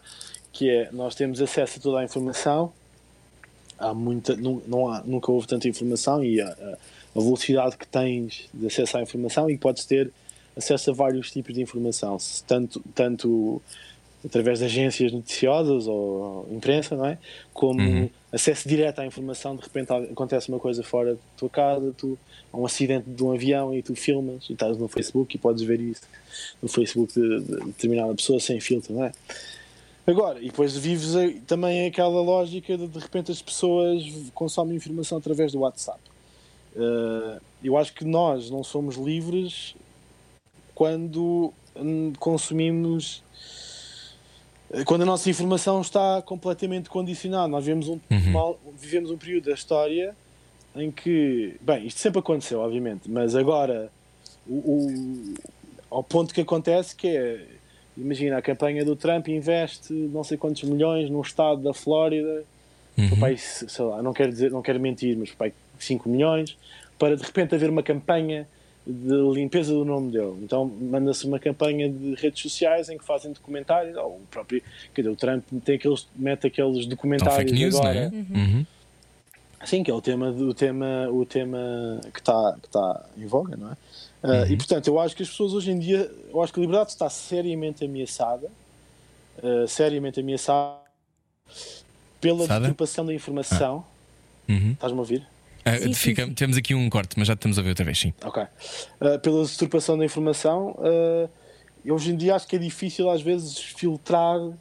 Que é, nós temos acesso a toda a informação, há muita, nu- não há, nunca houve tanta informação e a, a- velocidade que tens de acesso à informação e podes ter acesso a vários tipos de informação, se tanto, tanto através de agências noticiosas ou imprensa, não é? Como acesso direto à informação, de repente acontece uma coisa fora da tua casa, tu, há um acidente de um avião e tu filmas e estás no Facebook e podes ver isso no Facebook de, de determinada pessoa sem filtro, não é? Agora, e depois vives também aquela lógica de de repente as pessoas consomem informação através do WhatsApp. Eh, eu acho que nós não somos livres quando consumimos quando a nossa informação está completamente condicionada. Nós vivemos um, mal- vivemos um período da história em que, bem, isto sempre aconteceu, obviamente, mas agora o, o- ao ponto que acontece que é, imagina, a campanha do Trump investe não sei quantos milhões num estado da Flórida, Uhum. pai, sei lá, não quero dizer, não quero mentir, mas pai, 5 milhões, para de repente haver uma campanha de limpeza do nome dele. Então manda-se uma campanha de redes sociais em que fazem documentários, ou o próprio, quer dizer, o Trump tem aqueles, mete aqueles documentários fake news, não agora. é? Uhum. Sim, que é o tema, o tema, o tema que está que tá em voga, não é? Uh, E portanto, eu acho que as pessoas hoje em dia, eu acho que a liberdade está seriamente ameaçada, uh, seriamente ameaçada pela Ameaçada? deturpação da informação. Uhum. Estás-me a ouvir? Ah, Sim, sim, fica- sim. Temos aqui um corte, mas já estamos a ver outra vez, sim. Ok. Uh, pela deturpação da informação, uh, eu hoje em dia acho que é difícil às vezes filtrar uh,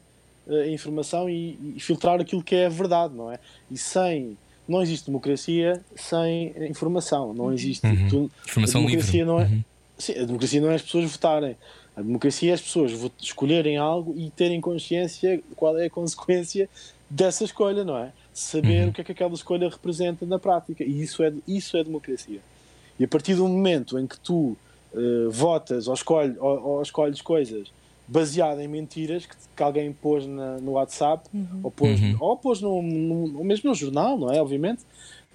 a informação e, e filtrar aquilo que é a verdade, não é? E sem. Não existe democracia sem informação. Não existe. tu- Informação a democracia livre. não é. Uhum. Sim, a democracia não é as pessoas votarem. A democracia é as pessoas escolherem algo e terem consciência de qual é a consequência dessa escolha, não é? Saber o que é que aquela escolha representa na prática. E isso é, isso é democracia. E a partir do momento em que tu uh, votas ou, escolhe, ou, ou, escolhes coisas baseadas em mentiras que, que alguém pôs na, no WhatsApp uhum. ou pôs, uhum. ou pôs no, no, mesmo no jornal, não é? Obviamente.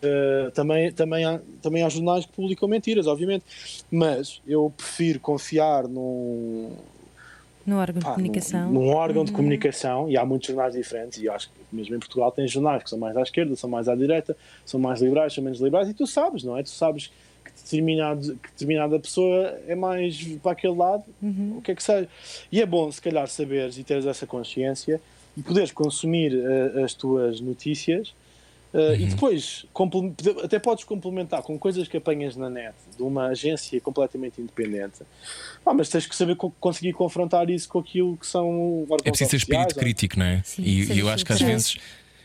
Uh, também, também, há, também há jornais que publicam mentiras, obviamente. Mas eu prefiro confiar num, no órgão de comunicação. Num, num órgão uhum. de comunicação, e há muitos jornais diferentes, e acho que mesmo em Portugal tem jornais que são mais à esquerda, são mais à direita, são mais liberais, são menos liberais, e tu sabes, não é? Tu sabes que, determinado, que determinada pessoa é mais para aquele lado, uhum. o que é que seja. E é bom, se calhar, saberes e teres essa consciência e poderes consumir uh, as tuas notícias Uh, uhum. E depois, até podes complementar com coisas que apanhas na net de uma agência completamente independente, ah, mas tens que saber co conseguir confrontar isso com aquilo que são É preciso ter espírito ou... crítico, não é? Sim, e, e eu acho que às vezes.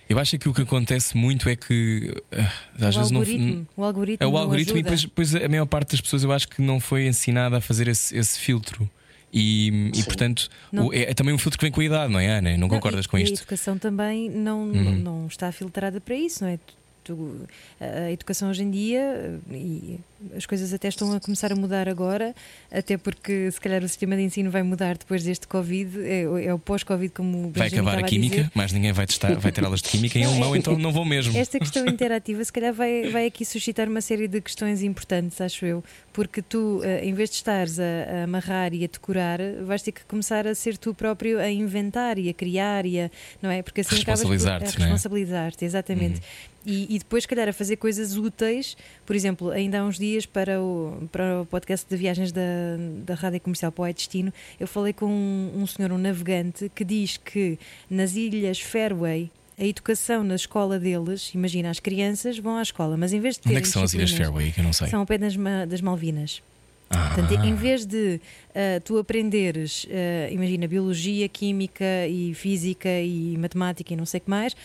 Eu acho que o que acontece muito é que uh, às o vezes algoritmo, não. O algoritmo. É o algoritmo, e depois, depois, a maior parte das pessoas eu acho que não foi ensinada a fazer esse, esse filtro. E, e portanto, o, é, é, também um filtro que vem com a idade, não é, Ana? Não, não concordas e, com isto? A educação também não, uhum. não, não está filtrada para isso, não é? Tu, a educação hoje em dia e as coisas até estão a começar a mudar agora, até porque se calhar o sistema de ensino vai mudar depois deste Covid, é, é o pós-Covid como o Vai acabar a química, mas ninguém vai, testar, vai ter aulas de química em alemão, então não vou mesmo. Esta questão interativa se calhar vai, vai aqui suscitar uma série de questões importantes, acho eu, porque tu, eh, em vez de estares a, a amarrar e a decorar, vais ter que começar a ser tu próprio a inventar e a criar e a, não é? Porque assim responsabilizar-te, é? responsabilizar-te, exatamente. Uhum. E, e, depois, se calhar, a fazer coisas úteis, por exemplo, ainda há uns dias para o, para o podcast de viagens da, da Rádio Comercial para o Destino, eu falei com um, um senhor, um navegante, que diz que nas ilhas Fairway, a educação na escola deles, imagina, as crianças vão à escola, mas em vez de ter. Onde é que são as Ilhas Fairway? Que eu não sei. São apenas das Malvinas. Ah. Portanto, em vez de uh, tu aprenderes, uh, imagina, biologia, química e física e matemática e não sei o que mais,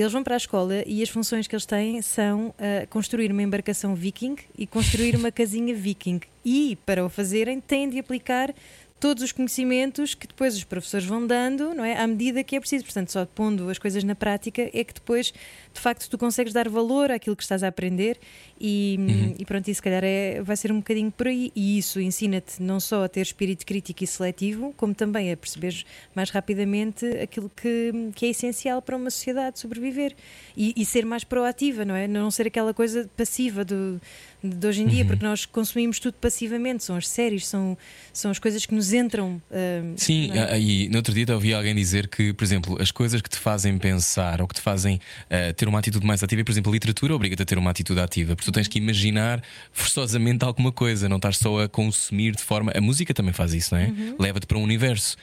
eles vão para a escola e as funções que eles têm são uh, construir uma embarcação viking e construir uma casinha viking. E, para o fazerem, têm de aplicar todos os conhecimentos que depois os professores vão dando, não é? À medida que é preciso. Portanto, só pondo as coisas na prática é que depois, de facto, tu consegues dar valor àquilo que estás a aprender e, uhum. e pronto, e se calhar é, vai ser um bocadinho por aí. E isso ensina-te não só a ter espírito crítico e seletivo, como também a perceber mais rapidamente aquilo que, que é essencial para uma sociedade sobreviver e, e ser mais proativa, não é? Não ser aquela coisa passiva do de hoje em dia, uhum. porque nós consumimos tudo passivamente, são as séries, são, são as coisas que nos entram. Uh, Sim, é? e no outro dia ouvi alguém dizer que, por exemplo, as coisas que te fazem pensar ou que te fazem uh, ter uma atitude mais ativa, por exemplo, a literatura obriga-te a ter uma atitude ativa, porque tu tens que imaginar forçosamente alguma coisa, não estás só a consumir de forma. A música também faz isso, não é? Uhum. Leva-te para um universo.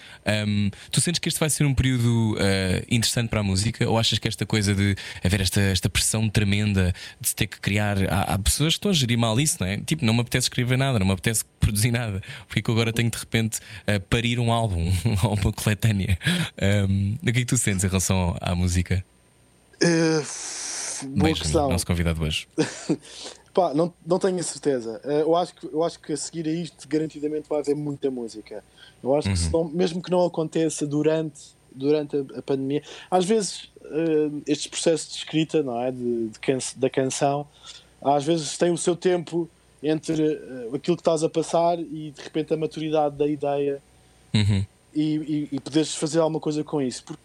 Um, tu sentes que este vai ser um período uh, interessante para a música ou achas que esta coisa de haver esta, esta pressão tremenda de ter que criar. Há, há pessoas que estão a gerir mal isso, não é? Tipo, não me apetece escrever nada, não me apetece produzir nada, porque que agora tenho de repente uh, parir um álbum ou uma coletânea. Um, o que é que tu sentes em relação à música? Uh, boa questão. Nosso convidado hoje. Pá, não, não tenho a certeza. Uh, eu, acho que, eu acho que a seguir a isto, garantidamente vai haver muita música. Eu acho que, uhum. não, mesmo que não aconteça durante, durante a, a pandemia, às vezes uh, estes processos de escrita, não é? De, de can da canção, às vezes tem o seu tempo entre aquilo que estás a passar e de repente a maturidade da ideia uhum. e, e, e, poderes fazer alguma coisa com isso. Porque,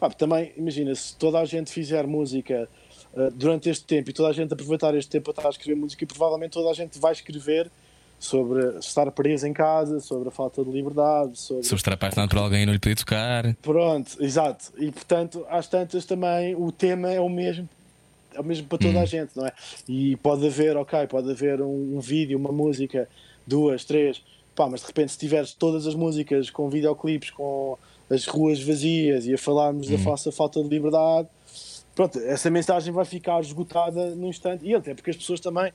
pá, também, imagina, se toda a gente fizer música uh, durante este tempo e toda a gente aproveitar este tempo para estar a escrever música, e provavelmente toda a gente vai escrever sobre estar preso em casa, sobre a falta de liberdade, sobre, sobre estar apaixonado por alguém e não lhe poder tocar. Pronto, exato. E portanto, às tantas também o tema é o mesmo é o mesmo para toda a uhum. gente, não é? E pode haver, ok, pode haver um, um, vídeo, uma música, duas, três, pá, mas de repente se tiveres todas as músicas com videoclipes, com as ruas vazias e a falarmos da uhum. falsa falta de liberdade, pronto, essa mensagem vai ficar esgotada no instante. E até porque as pessoas também,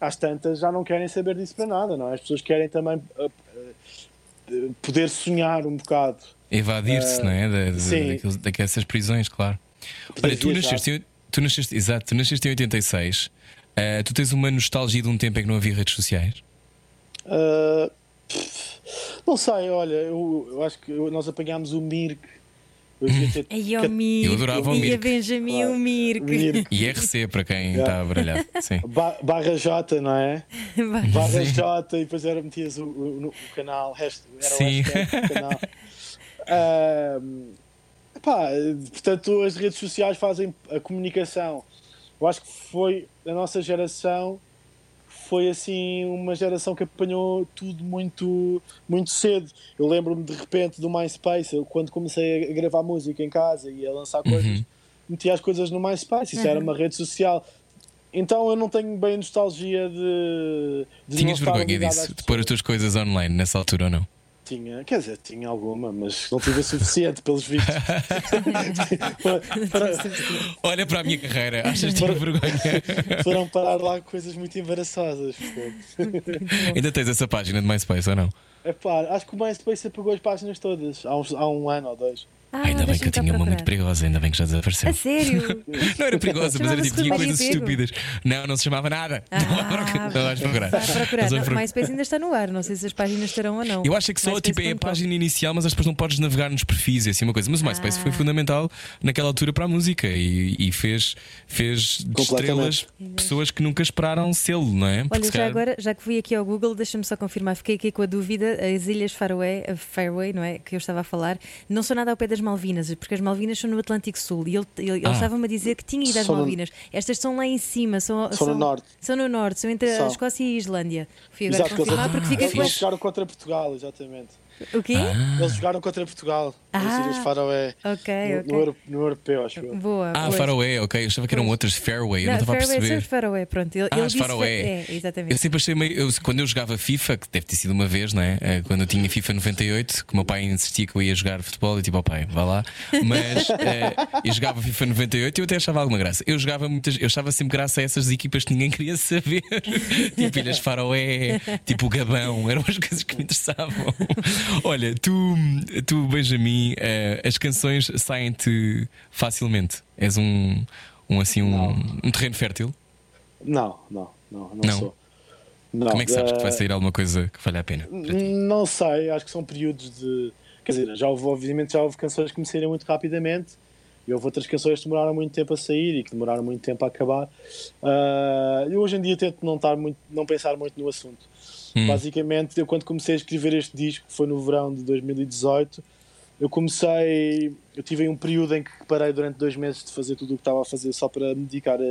às tantas, já não querem saber disso para nada, não é? As pessoas querem também uh, uh, poder sonhar um bocado. Evadir-se, uh, não é? Da, daquelas prisões, claro. Olha, tu nasceste, Tu nasceste, exato, tu nasceste em 86. Uh, tu tens uma nostalgia de um tempo em que não havia redes sociais? Uh, não sei, olha, eu, eu acho que nós apanhámos o Mirk Eu ter. Mirk. Eu adorava o E a Mirk. Benjamin o Mirk. Mirk. E RC para quem está a baralhar. Sim. Ba- Barra J, não é? Barra J e depois era metias o, o, o canal, hasht- era Sim. o hashtag do canal. Epá, portanto, as redes sociais fazem a comunicação. Eu acho que foi a nossa geração foi assim uma geração que apanhou tudo muito muito cedo. Eu lembro-me de repente do MySpace, eu, quando comecei a gravar música em casa e a lançar coisas, metia as coisas no MySpace, isso era uma rede social. Então eu não tenho bem nostalgia de, de Tinhas vergonha disso, de pôr as tuas coisas online nessa altura ou não? Tinha, quer dizer, tinha alguma, mas não tive o suficiente pelos vistos. para, para- Olha para a minha carreira, achas que tive vergonha? foram parar lá coisas muito embaraçosas. portanto. Ainda tens essa página de MySpace ou não? Epá, acho que o MySpace apagou as páginas todas há, uns- há um ano ou dois. Ah, ainda bem que eu tinha uma muito perigosa, ainda bem que já desapareceu. A sério? Não era perigosa, mas era tipo, tinha coisas Pego? estúpidas. Não, não se chamava nada. Ah, não vais procurar. Vai procurar. Não, MySpace ainda está no ar. Não sei se as páginas estarão ou não. Eu acho que só tipo, é a página inicial, mas depois não podes navegar nos perfis e assim uma coisa. Mas o MySpace Ah. foi fundamental naquela altura para a música e, e fez, fez de estrelas Completamente. pessoas que nunca esperaram sê-lo, não é? Porque Olha, já agora, já que fui aqui ao Google, deixa-me só confirmar, fiquei aqui com a dúvida, as Ilhas Fairway, não é? Que eu estava a falar, não são nada ao pé das Malvinas, porque as Malvinas são no Atlântico Sul e ele, ele, ele Ah. estava-me a dizer que tinha ido às São no- Malvinas. Estas são lá em cima, são, São no norte. São no norte, são entre a São. Escócia e a Islândia. Fui agora Exato, eles, confirmar porque fiquei eles, com eles a... jogaram contra Portugal, exatamente. O quê? Eles jogaram contra Portugal. Ah. As Ilhas Faroé. Ok, no, ok. no, euro- no europeu, acho eu. Boa. Ah, pois. Faroé, ok. Eu achava que eram Pois. outras Fairway, eu Não, não estava a Fairway, perceber. são Faroé, pronto. Ele, Ah, ele as disse Faroé. É, exatamente. Eu sempre achei meio. eu- quando eu jogava FIFA, que deve ter sido uma vez, não é? Eh, Quando eu tinha FIFA 98, que o meu pai insistia que eu ia jogar futebol, e tipo, ó pai, vá lá. Mas eh, eu jogava FIFA 98 e eu até achava alguma graça. Eu jogava muitas. Eu achava sempre graça a essas equipas que ninguém queria saber. tipo Ilhas Faroé, tipo o Gabão, eram as coisas que me interessavam. Olha, tu, tu Benjamin, eh, as canções saem-te facilmente. És um, um assim, um, um terreno fértil. Não, não, não, não, Não? sou. Não, Como é que sabes que vai eh, sair alguma coisa que vale a pena? Não sei, acho que são períodos de. Quer dizer, já houve, obviamente, já houve canções que me saíram muito rapidamente e houve outras canções que demoraram muito tempo a sair e que demoraram muito tempo a acabar. Ah, eu hoje em dia tento não, estar muito, não pensar muito no assunto. Hum. Basicamente, eu quando comecei a escrever este disco, que foi no verão de 2018, eu comecei. Eu tive um período em que parei durante dois meses de fazer tudo o que estava a fazer só para me dedicar a,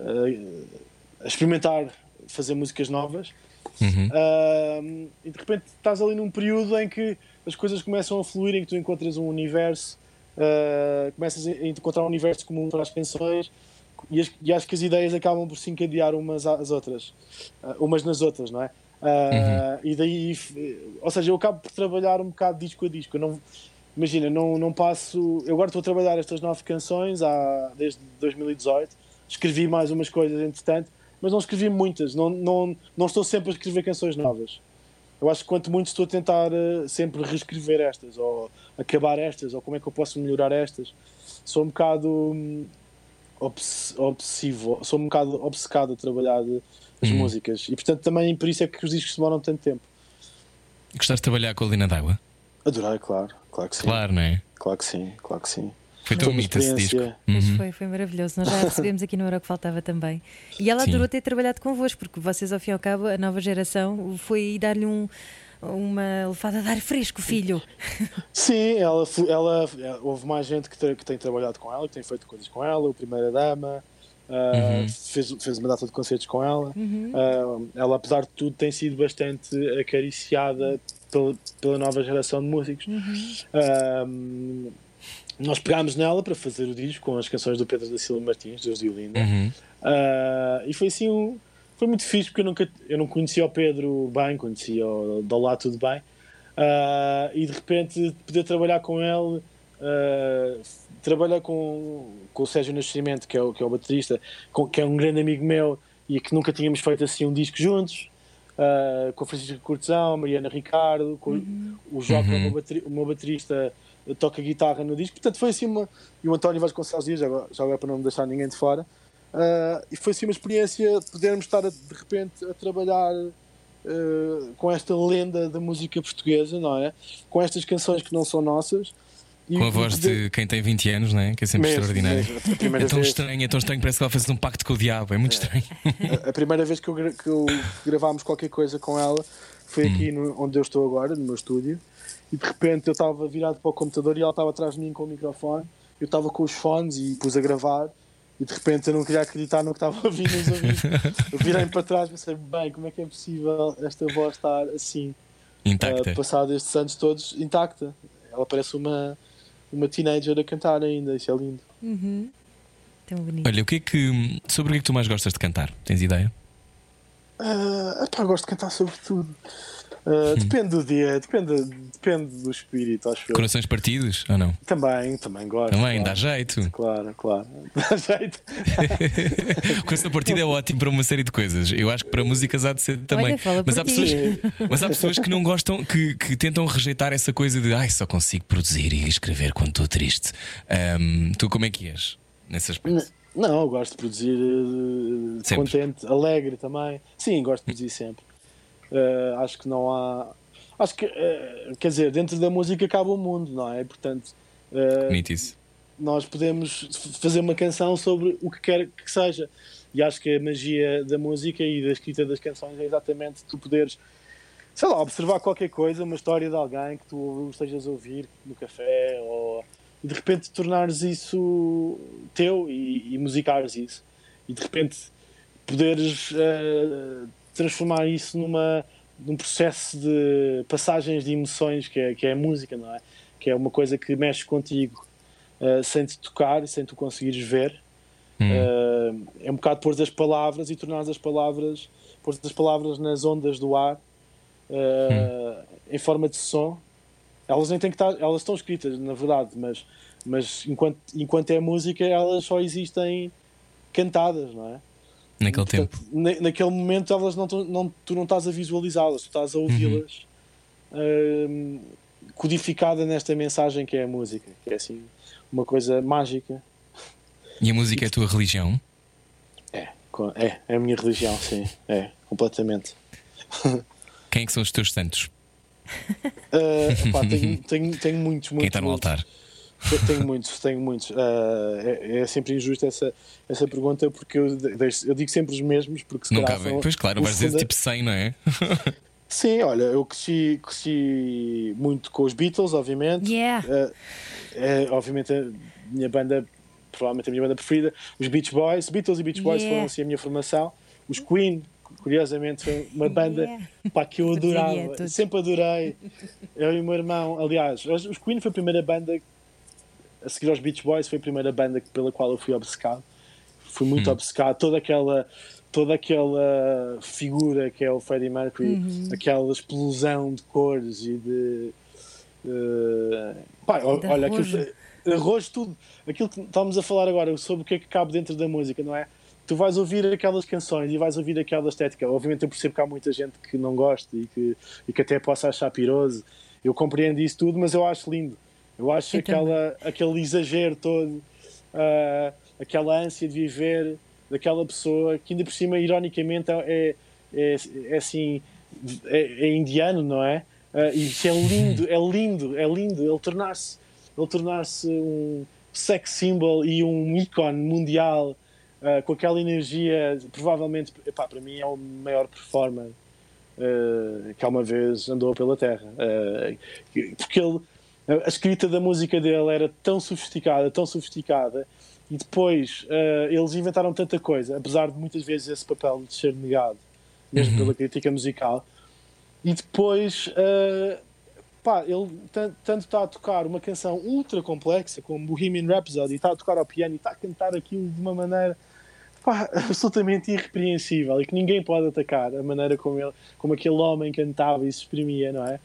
a- a experimentar fazer músicas novas. Uhum. Um, e de repente estás ali num período em que as coisas começam a fluir, em que tu encontras um universo, uh, começas a encontrar um universo comum para as canções e, as- e acho que as ideias acabam por se encadear umas às outras, uh, umas nas outras, não é? Uh, E daí, ou seja, eu acabo por trabalhar um bocado disco a disco. Eu não, imagina, não, não passo. Eu agora estou a trabalhar estas nove canções há, desde 2018. Escrevi mais umas coisas entretanto, mas não escrevi muitas. Não, não, não estou sempre a escrever canções novas. Eu acho que quanto muito estou a tentar eh, sempre reescrever estas, ou acabar estas, ou como é que eu posso melhorar estas. Sou um bocado hum, obs- obsessivo, sou um bocado obcecado a trabalhar eh, as Hum. músicas. E portanto também por isso é que os discos demoram tanto tempo. Gostaste de trabalhar com a Lina d'Água? Adorei, claro, claro que sim. Claro, não é? Claro que sim, claro que sim. Foi tão mito esse disco. Uhum. foi, foi maravilhoso. Nós já recebemos aqui no Euro que faltava também. E ela Sim. adorou ter trabalhado convosco, porque vocês, ao fim e ao cabo, a nova geração foi dar-lhe um, uma levada de ar fresco, filho. Sim, ela, ela, houve mais gente que, tem- que tem trabalhado com ela, que tem feito coisas com ela, o Primeira Dama, ah, Uhum. fez, fez uma data de concertos com ela. Ah, ela, apesar de tudo, tem sido bastante acariciada pela, pela nova geração de músicos. Ah, nós pegámos nela para fazer o disco com as canções do Pedro da Silva Martins, Deus e Linda. Uhum. Ah, e foi assim um, foi muito fixe porque eu nunca eu não conhecia o Pedro bem, conhecia o do lá tudo bem Ah, e de repente poder trabalhar com ele trabalhar com, com o Sérgio Nascimento que é o, que é o baterista com- que é um grande amigo meu e que nunca tínhamos feito assim um disco juntos ah, com a Francisca Cortesão, a Mariana Ricardo com Uhum. o, meu bateri- o meu baterista toca guitarra no disco, portanto foi assim uma e o António Vasconcelos Dias, já agora, já agora para não deixar ninguém de fora Uh, e foi assim uma experiência podermos estar a- de repente a trabalhar uh, com esta lenda da música portuguesa, não é? Com estas canções que não são nossas E Com a voz de quem tem 20 anos, não é? Que é sempre Mesmo, extraordinário. mesmo. É tão vez- estranho, é tão estranho, parece que ela fez um pacto com o diabo, é muito estranho. A, a primeira vez que, eu, que, eu- gravámos qualquer coisa com ela foi aqui no- onde eu estou agora, no meu estúdio, e de repente eu estava virado para o computador e ela estava atrás de mim com o microfone, eu estava com os fones e pus a gravar. E de repente eu não queria acreditar no que estava a ouvir nos ouvidos. Eu virei para trás e pensei, bem, como é que é possível esta voz estar assim, Intacta. uh, passado estes anos todos, intacta? Ela parece uma, uma teenager a cantar ainda, isso é lindo. Tão bonito. Olha, o que é que. Sobre o que é que tu mais gostas de cantar? Tens ideia? Uh, epá, gosto de cantar sobre tudo. Uh, depende do dia, depende, depende do espírito, acho eu. Corações partidos ou não? Também, também gosto. Também, claro. dá jeito. Claro, claro. Dá jeito. Coração partido é ótimo para uma série de coisas. Eu acho que para músicas há de ser também. Olha, mas, há ti. pessoas, mas há pessoas que não gostam, que, que tentam rejeitar essa coisa de ai, só consigo produzir e escrever quando estou triste. Ahm, tu como é que és nesse aspecto? N- Não, eu gosto de produzir Sempre. contente, alegre também. Sim, gosto de produzir sempre. Uh, acho que não há. Acho que, uh, quer dizer, dentro da música acaba o mundo, não é? Portanto, uh, nós podemos fazer uma canção sobre o que quer que seja. E acho que a magia da música e da escrita das canções é exatamente tu poderes, sei lá, observar qualquer coisa, uma história de alguém que tu estejas a ouvir no café ou e de repente tornares isso teu e, e musicares isso. E de repente poderes eh, transformar isso numa num processo de passagens de emoções que é, que é a música, não é? Que é uma coisa que mexe contigo uh, sem te tocar e sem tu conseguires ver. Hum. Uh, é um bocado pôr as palavras e tornar as palavras, pôr as palavras nas ondas do ar uh, em forma de som. Elas nem têm que estar, elas estão escritas, na verdade, mas, mas enquanto, enquanto é música, elas só existem cantadas, não é? Naquele Portanto, tempo. na- naquele momento elas não, não, tu não estás a visualizá-las, tu estás a ouvi-las hum, codificada nesta mensagem que é a música, que é assim uma coisa mágica. E a música é a tua religião? É, é, é a minha religião, sim, é, completamente. Quem é que são os teus santos? Uh, pá, tenho, tenho, tenho muitos, muitos. Quem está no muitos. altar? Tenho muitos, tenho muitos. Uh, é, é sempre injusta essa, essa pergunta porque eu, de- deixo- eu digo sempre os mesmos porque se Não calhar cabe. Pois claro, vais dizer funda- tipo 100, não é? Sim, olha, eu cresci, cresci muito com os Beatles, obviamente. Yeah. Eh, é, obviamente a minha banda, provavelmente a minha banda preferida, os Beach Boys, Beatles e Beach Boys Yeah. foram assim a minha formação. Os Queen, curiosamente, foi uma banda Yeah. pá, que eu adorava, sempre adorei. Eu e o meu irmão, aliás, os Queen foi a primeira banda, a seguir aos Beach Boys, foi a primeira banda pela qual eu fui obcecado. Fui muito obcecado, toda aquela toda aquela figura que é o Freddie Mercury, aquela explosão de cores e de eh, pá, olha, aquilo, arrojo tudo, aquilo que estamos a falar agora sobre o que é que cabe dentro da música, não é? Tu vais ouvir aquelas canções e vais ouvir aquela estética. Obviamente eu percebo que há muita gente que não gosta e que, e que até possa achar piroso. Eu compreendo isso tudo, mas eu acho lindo. Eu acho Eu aquela, aquele exagero todo, ah, aquela ânsia de viver daquela pessoa que ainda por cima, ironicamente, é, é, é assim, é, é indiano, não é? Ah, e isso é lindo, é lindo, é lindo ele tornar-se ele tornar-se um sex symbol e um ícone mundial ah, com aquela energia, provavelmente, epá, para mim é o maior performer ah, que alguma vez andou pela Terra. Ah, porque ele, a escrita da música dele era tão sofisticada, tão sofisticada, e depois eles inventaram tanta coisa, apesar de muitas vezes esse papel de ser negado, mesmo pela crítica musical. E depois, pá, ele tan- tanto está a tocar uma canção ultra complexa, como Bohemian Rhapsody, está a tocar ao piano e está a cantar aquilo de uma maneira pá, absolutamente irrepreensível e que ninguém pode atacar a maneira como, ele, como aquele homem cantava e se exprimia, não é?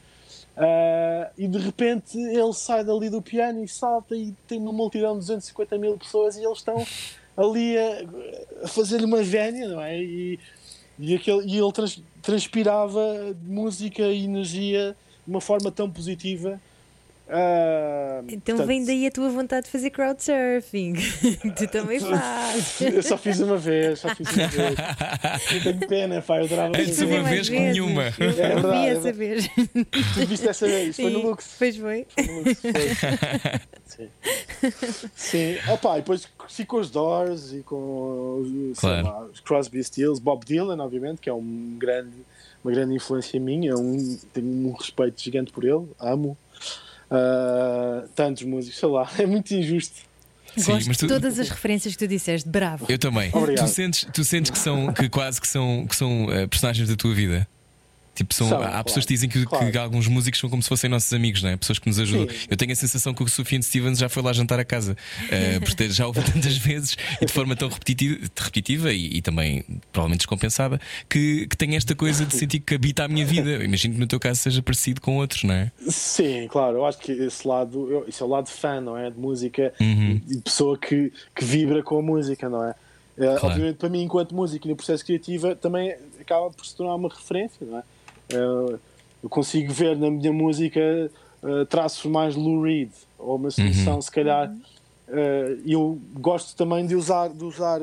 Ah, e de repente ele sai dali do piano e salta e tem uma multidão de 250 mil pessoas e eles estão ali a, a fazer-lhe uma vénia, não é? E, e, aquele, e ele trans- transpirava música e energia de uma forma tão positiva Ah, Então portanto, vem daí a tua vontade de fazer crowdsurfing. tu também fazes. Eu só fiz uma vez, só fiz uma vez. Eu tenho pena, pá, eu adorava Antes uma vez que vezes. nenhuma. Eu, eu É verdade, vi é essa vez. Tu viste essa vez? Foi no Sim, Lux. Pois foi. No Lux, foi. Sim. Sim. Opa, e depois cresci com os Doors e com os, Claro. lá, os Crosby Stills, Bob Dylan, obviamente, que é um grande, uma grande influência minha. Um, tenho um respeito gigante por ele, amo. Ah, tantos músicos, sei lá, é muito injusto. Sim, Gosto mas tu- de todas as referências que tu disseste. Bravo. Eu também. Obrigado. Tu sentes, tu sentes que são que quase que são, que são eh, personagens da tua vida? Tipo, são, São, há claro. pessoas que dizem que, que Claro. alguns músicos são como se fossem nossos amigos, não é? Pessoas que nos ajudam. Sim. Eu tenho a sensação que o Sufjan Stevens já foi lá jantar a casa, eh, porque já ouvi tantas vezes e de forma tão repetitiva, repetitiva e, e também provavelmente descompensada que, que tem esta coisa de sentir que habita a minha vida. Eu Imagino que no teu caso seja parecido com outros, não é? Sim, claro, eu acho que esse lado, eu- isso é o lado fã, não é? De música Uhum. de pessoa que, que vibra com a música, não é? Eh, Obviamente, para mim, enquanto músico e no processo criativo, também acaba por se tornar uma referência, não é? Eh, eu consigo ver na minha música eh, traços mais Lou Reed, ou uma solução, se calhar. Eh, eu gosto também de usar, de usar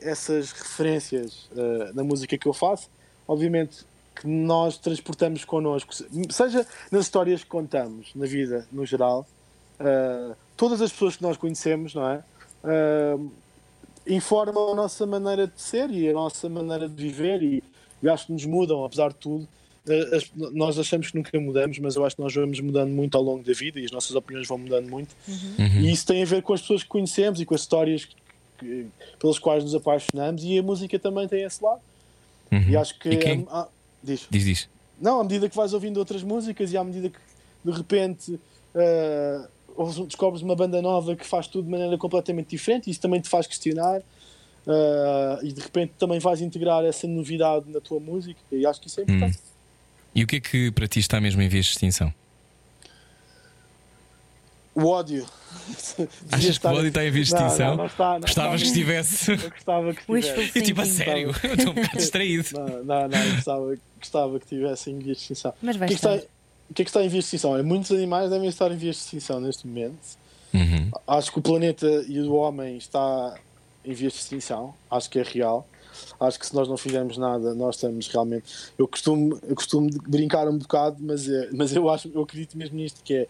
essas referências na música que eu faço. Obviamente que nós transportamos connosco, se- seja nas histórias que contamos na vida, no geral, todas as pessoas que nós conhecemos, não é? Informam a nossa maneira de ser e a nossa maneira de viver e, e acho que nos mudam, apesar de tudo. Eh, as- nós achamos que nunca mudamos, mas eu acho que nós vamos mudando muito ao longo da vida e as nossas opiniões vão mudando muito. E isso tem a ver com as pessoas que conhecemos e com as histórias que- que- pelas quais nos apaixonamos e a música também tem esse lado. E acho que. E quem- ah, diz. Diz, diz. Não, à medida que vais ouvindo outras músicas e à medida que de repente ouves- descobres uma banda nova que faz tudo de maneira completamente diferente, isso também te faz questionar eh, e de repente também vais integrar essa novidade na tua música e acho que isso é importante. E o que é que para ti está mesmo em vias de extinção? O ódio. Achas que o ódio está em vias de extinção? Não, não está, não Gostavas que estivesse. Eu gostava que estivesse. Eu tipo, a sério, eu estou um bocado distraído. Não, não, não, eu gostava, gostava que tivesse em vias de extinção. Mas O vai que, é que estar. está, o que é que está em vias de extinção? É, muitos animais devem estar em vias de extinção neste momento. Uhum. Acho que o planeta e o homem está em vias de extinção. Acho que é real. Acho que se nós não fizermos nada, nós estamos realmente. Eu costumo, eu costumo brincar um bocado, mas, é, mas eu acho, eu acredito mesmo nisto que é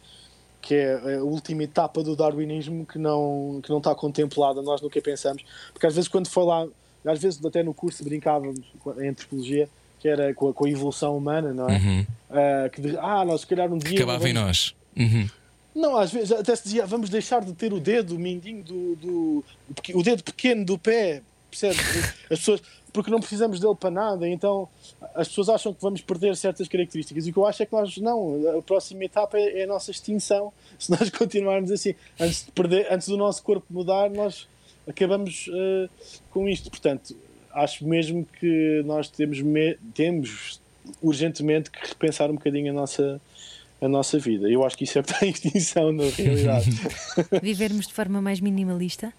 que é a última etapa do darwinismo que não que não está contemplada nós nunca pensamos porque às vezes quando foi lá às vezes até no curso brincávamos em antropologia que era com a, com a evolução humana não é Uhum. Ah, que de- ah nós se calhar um dia Acabava em vamos- nós. Uhum. Não, às vezes até se dizia vamos deixar de ter o dedo, o mindinho do, do o dedo pequeno do pé, percebes? As pessoas, porque não precisamos dele para nada, então as pessoas acham que vamos perder certas características. E o que eu acho é que nós não, a próxima etapa é, é a nossa extinção. Se nós continuarmos assim, antes de perder, antes do nosso corpo mudar, nós acabamos eh, com isto. Portanto, acho mesmo que nós temos, temos urgentemente que repensar um bocadinho a nossa a nossa vida. Eu acho que isso é está em extinção na realidade. Vivermos de forma mais minimalista?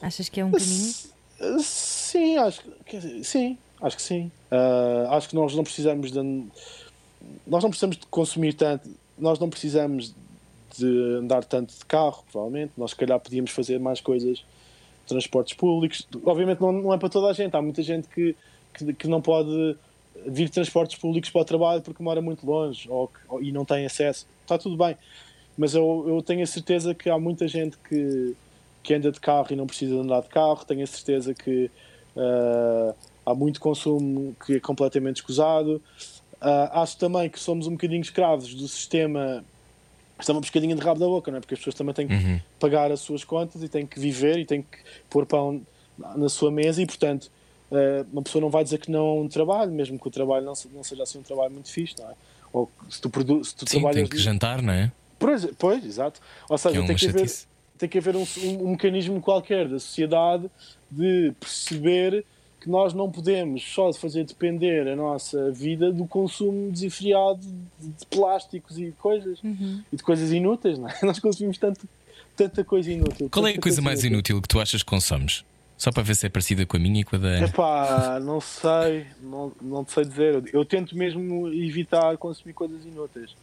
Achas que é um caminho? sim, acho que sim, acho que sim. Ah, acho que nós não precisamos de nós não precisamos de consumir tanto, nós não precisamos de andar tanto de carro, provavelmente. Nós se calhar podíamos fazer mais coisas, transportes públicos. Obviamente não, não é para toda a gente, há muita gente que, que, que não pode vir transportes públicos para o trabalho porque mora muito longe ou, ou- e não tem acesso. Está tudo bem. Mas eu, eu tenho a certeza que há muita gente que, que anda de carro e não precisa andar de carro. Tenho a certeza que ah, há muito consumo que é completamente escusado. Ah, acho também que somos um bocadinho escravos do sistema. Estamos um bocadinho de rabo da boca, não é? Porque as pessoas também têm que pagar as suas contas e têm que viver e têm que pôr pão na sua mesa e, portanto, uma pessoa não vai dizer que não trabalha, mesmo que o trabalho não, não seja assim um trabalho muito fixe, não é? Ou se tu, produ se tu Sim, trabalhas. tem que jantar, não é? Pois, pois, exato. Ou seja, Que é tem, que haver, tem que haver um, um- um mecanismo qualquer da sociedade de perceber que nós não podemos só fazer depender a nossa vida do consumo desenfreado de, plásticos e de coisas e de coisas inúteis, não é? Nós consumimos tanto, tanta coisa inútil. Qual é a coisa mais inútil que tu achas que consomes? Só para ver se é parecida com a minha e com a da Ana. Epá, não sei, não, não te sei dizer. Eu, tento mesmo evitar consumir coisas inúteis.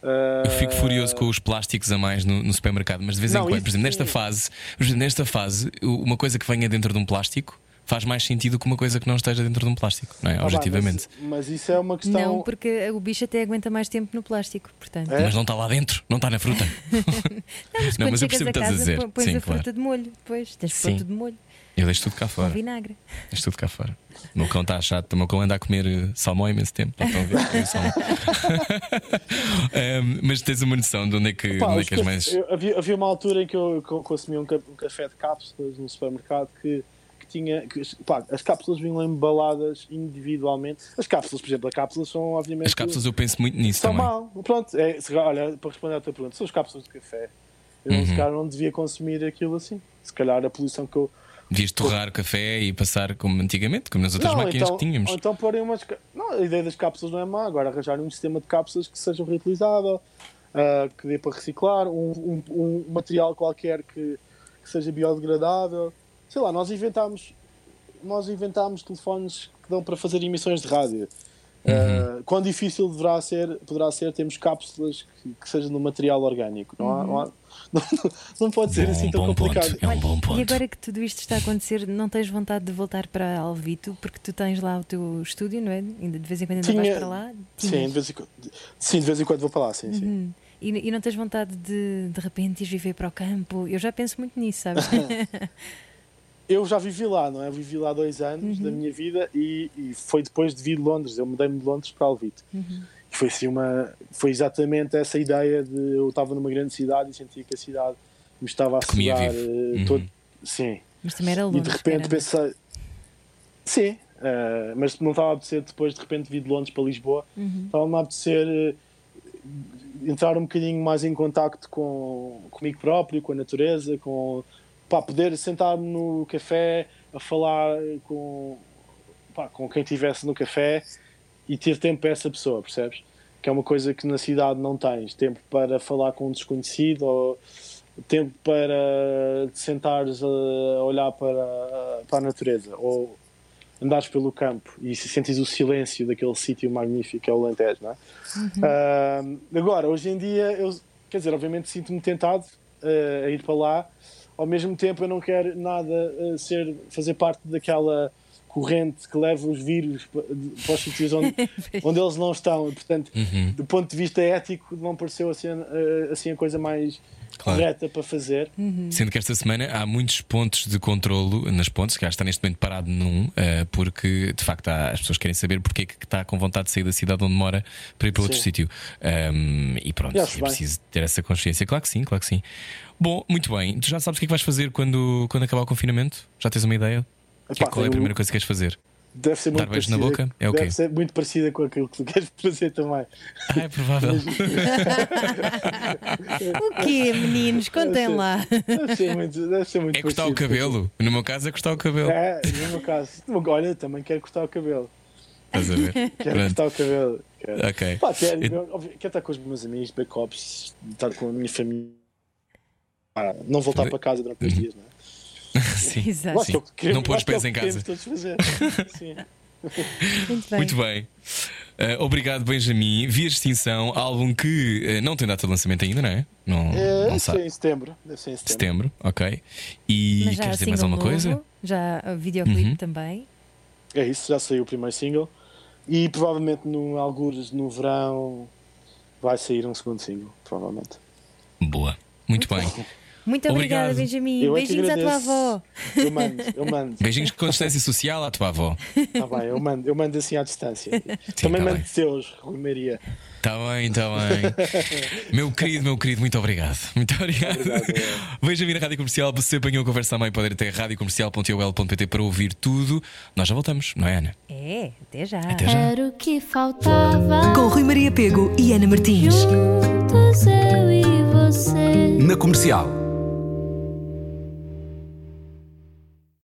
Ah, Eu fico furioso com os plásticos a mais no, no supermercado, mas de vez em Não, quando, isso por exemplo, nesta fase, exemplo, nesta fase, uma coisa que venha dentro de um plástico faz mais sentido que uma coisa que não esteja dentro de um plástico, não é? ah, Objetivamente. Mas, mas isso é uma questão. Não, porque o bicho até aguenta mais tempo no plástico, portanto. É? Mas não está lá dentro, não está na fruta. Mas Não, quando mas eu percebo o a que estás a dizer. pões Sim, a claro. fruta de molho, depois tens Sim. pôr tudo de molho, Eu deixo tudo cá com fora. vinagre. Deixo tudo cá fora. O meu cão está chato, o meu cão anda a comer eh, salmão há imenso tempo. Não estão a ver? Salmão. Ehm, mas tens uma noção de onde é que, Pá, onde é que és mais. eu- havia, havia uma altura em que eu co- consumia um, um café de cápsulas no supermercado que, que tinha. Que, pá, as cápsulas vinham embaladas individualmente. As cápsulas, por exemplo, as cápsulas são obviamente. As cápsulas eu penso muito nisso são também. mal. Pronto, é, se- olha, para responder à tua pergunta, são as cápsulas de café. Eu Uhum. se calhar não devia consumir aquilo assim. Se calhar a poluição que eu. Devias torrar o café e passar como antigamente, como nas outras não, máquinas então, que tínhamos. ou então porem umas. Não, a ideia das cápsulas não é má. Agora arranjarem um sistema de cápsulas que seja reutilizável, ah, que dê para reciclar, um, um- um material qualquer que, que seja biodegradável. Sei lá, nós inventámos, nós inventámos telefones que dão para fazer emissões de rádio. Ah, quão difícil deverá ser, poderá ser termos cápsulas que, que sejam de material orgânico. Não, há, não, há- não, não pode ser Bom, assim tão complicado. ponto. É um bom ponto. E agora que tudo isto está a acontecer, não tens vontade de voltar para Alvito, porque tu tens lá o teu estúdio, não é? Ainda de vez em quando ainda Tinha- vais para lá? Sim, de vez em, quando- sim, de vez em quando vou para lá, sim, sim. Hum. E, e não tens vontade de de repente ir viver para o campo? Eu já penso muito nisso, sabes? Eu já vivi lá, não é? Eu vivi lá dois anos da minha vida e, e foi depois de vir de Londres. Eu mudei-me de Londres para Alvito. E foi assim uma. Foi exatamente essa ideia de eu estava numa grande cidade e sentia que a cidade me estava a sugar eh, Uhum. todo. Sim. Mas também era E longe. de repente pensei. Sim, eh, mas não estava a apetecer depois de repente vir de Londres para Lisboa. Estava-me a apetecer eh, entrar um bocadinho mais em contacto com comigo próprio, com a natureza, com pá, poder sentar-me no café a falar com, pá, com quem estivesse no café e ter tempo para essa pessoa, percebes? Que é uma coisa que na cidade não tens. Tempo para falar com um desconhecido ou tempo para te sentares a olhar para, para a natureza ou andares pelo campo e se sentes o silêncio daquele sítio magnífico que é o Alentejo, não é? Ah, agora, hoje em dia, eu, quer dizer, obviamente sinto-me tentado ah, a ir para lá, ao mesmo tempo eu não quero nada ah, ser, fazer parte daquela corrente que leva os vírus para os sítios onde, onde eles não estão, e, portanto, Uhum. do ponto de vista ético, não pareceu assim, ah, assim a coisa mais Claro. correta para fazer. Sendo que esta semana há muitos pontos de controlo nas pontes, que já está neste momento parado num, eh, porque de facto há- as pessoas querem saber porque é que está com vontade de sair da cidade onde mora para ir para outro Sim. sítio. Ahm, e pronto, é preciso ter essa consciência. Claro que sim, claro que sim. Bom, muito bem. Tu já sabes o que é que vais fazer quando, quando acabar o confinamento? Já tens uma ideia? Que é- Epá, qual é a primeira coisa que queres fazer? Deve ser muito Dar beijo na boca? É o deve ser muito parecida com aquilo que tu queres fazer também. Ah, é provável. O quê, meninos? Contem lá. Deve ser muito, deve ser muito É cortar o cabelo. No meu caso é cortar o cabelo. É, no meu caso. Olha, também quero cortar o cabelo. Estás a ver? Quero Pronto. cortar o cabelo. Quero, Ok. Pá, quero, Eu- quero estar com os meus amigos, backups, estar com a minha família. Ah, não voltar para casa durante dois dias, não é? Sim. Exato. Que o queremos- Não pôr os é o pés em casa. queremos todos fazer. Sim. Muito bem. Muito bem. Eh, obrigado, Benjamin. Via Extinção, álbum que eh, não tem data de lançamento ainda, não é? Não, É, não sim, sabe. em setembro. Deve ser em setembro. Setembro, ok. E Mas já queres dizer mais alguma coisa? novo, Já a videoclipe Uhum. também. É isso, já saiu o primeiro single. E provavelmente no algures no verão vai sair um segundo single, provavelmente. Boa. Muito bem. Muito Obrigado. obrigada, Benjamin. Eu é Beijinhos à tua avó. Eu mando, eu mando. Beijinhos com distância social à tua avó. Tá bem, eu mando, eu mando assim à distância. Também tá mando bem. teus, Rui Maria. Está bem, está bem. meu querido, meu querido, muito obrigado. Muito obrigado. Obrigado, Benjamin na Rádio Comercial. Se apanhou a conversa meio, pode ir até radiocomercial.ol.pt para ouvir tudo. Nós já voltamos, não é, Ana? É, até já. Até já. Era o que faltava. Com Rui Maria Pego e Ana Martins. Juntos eu e você. Na comercial.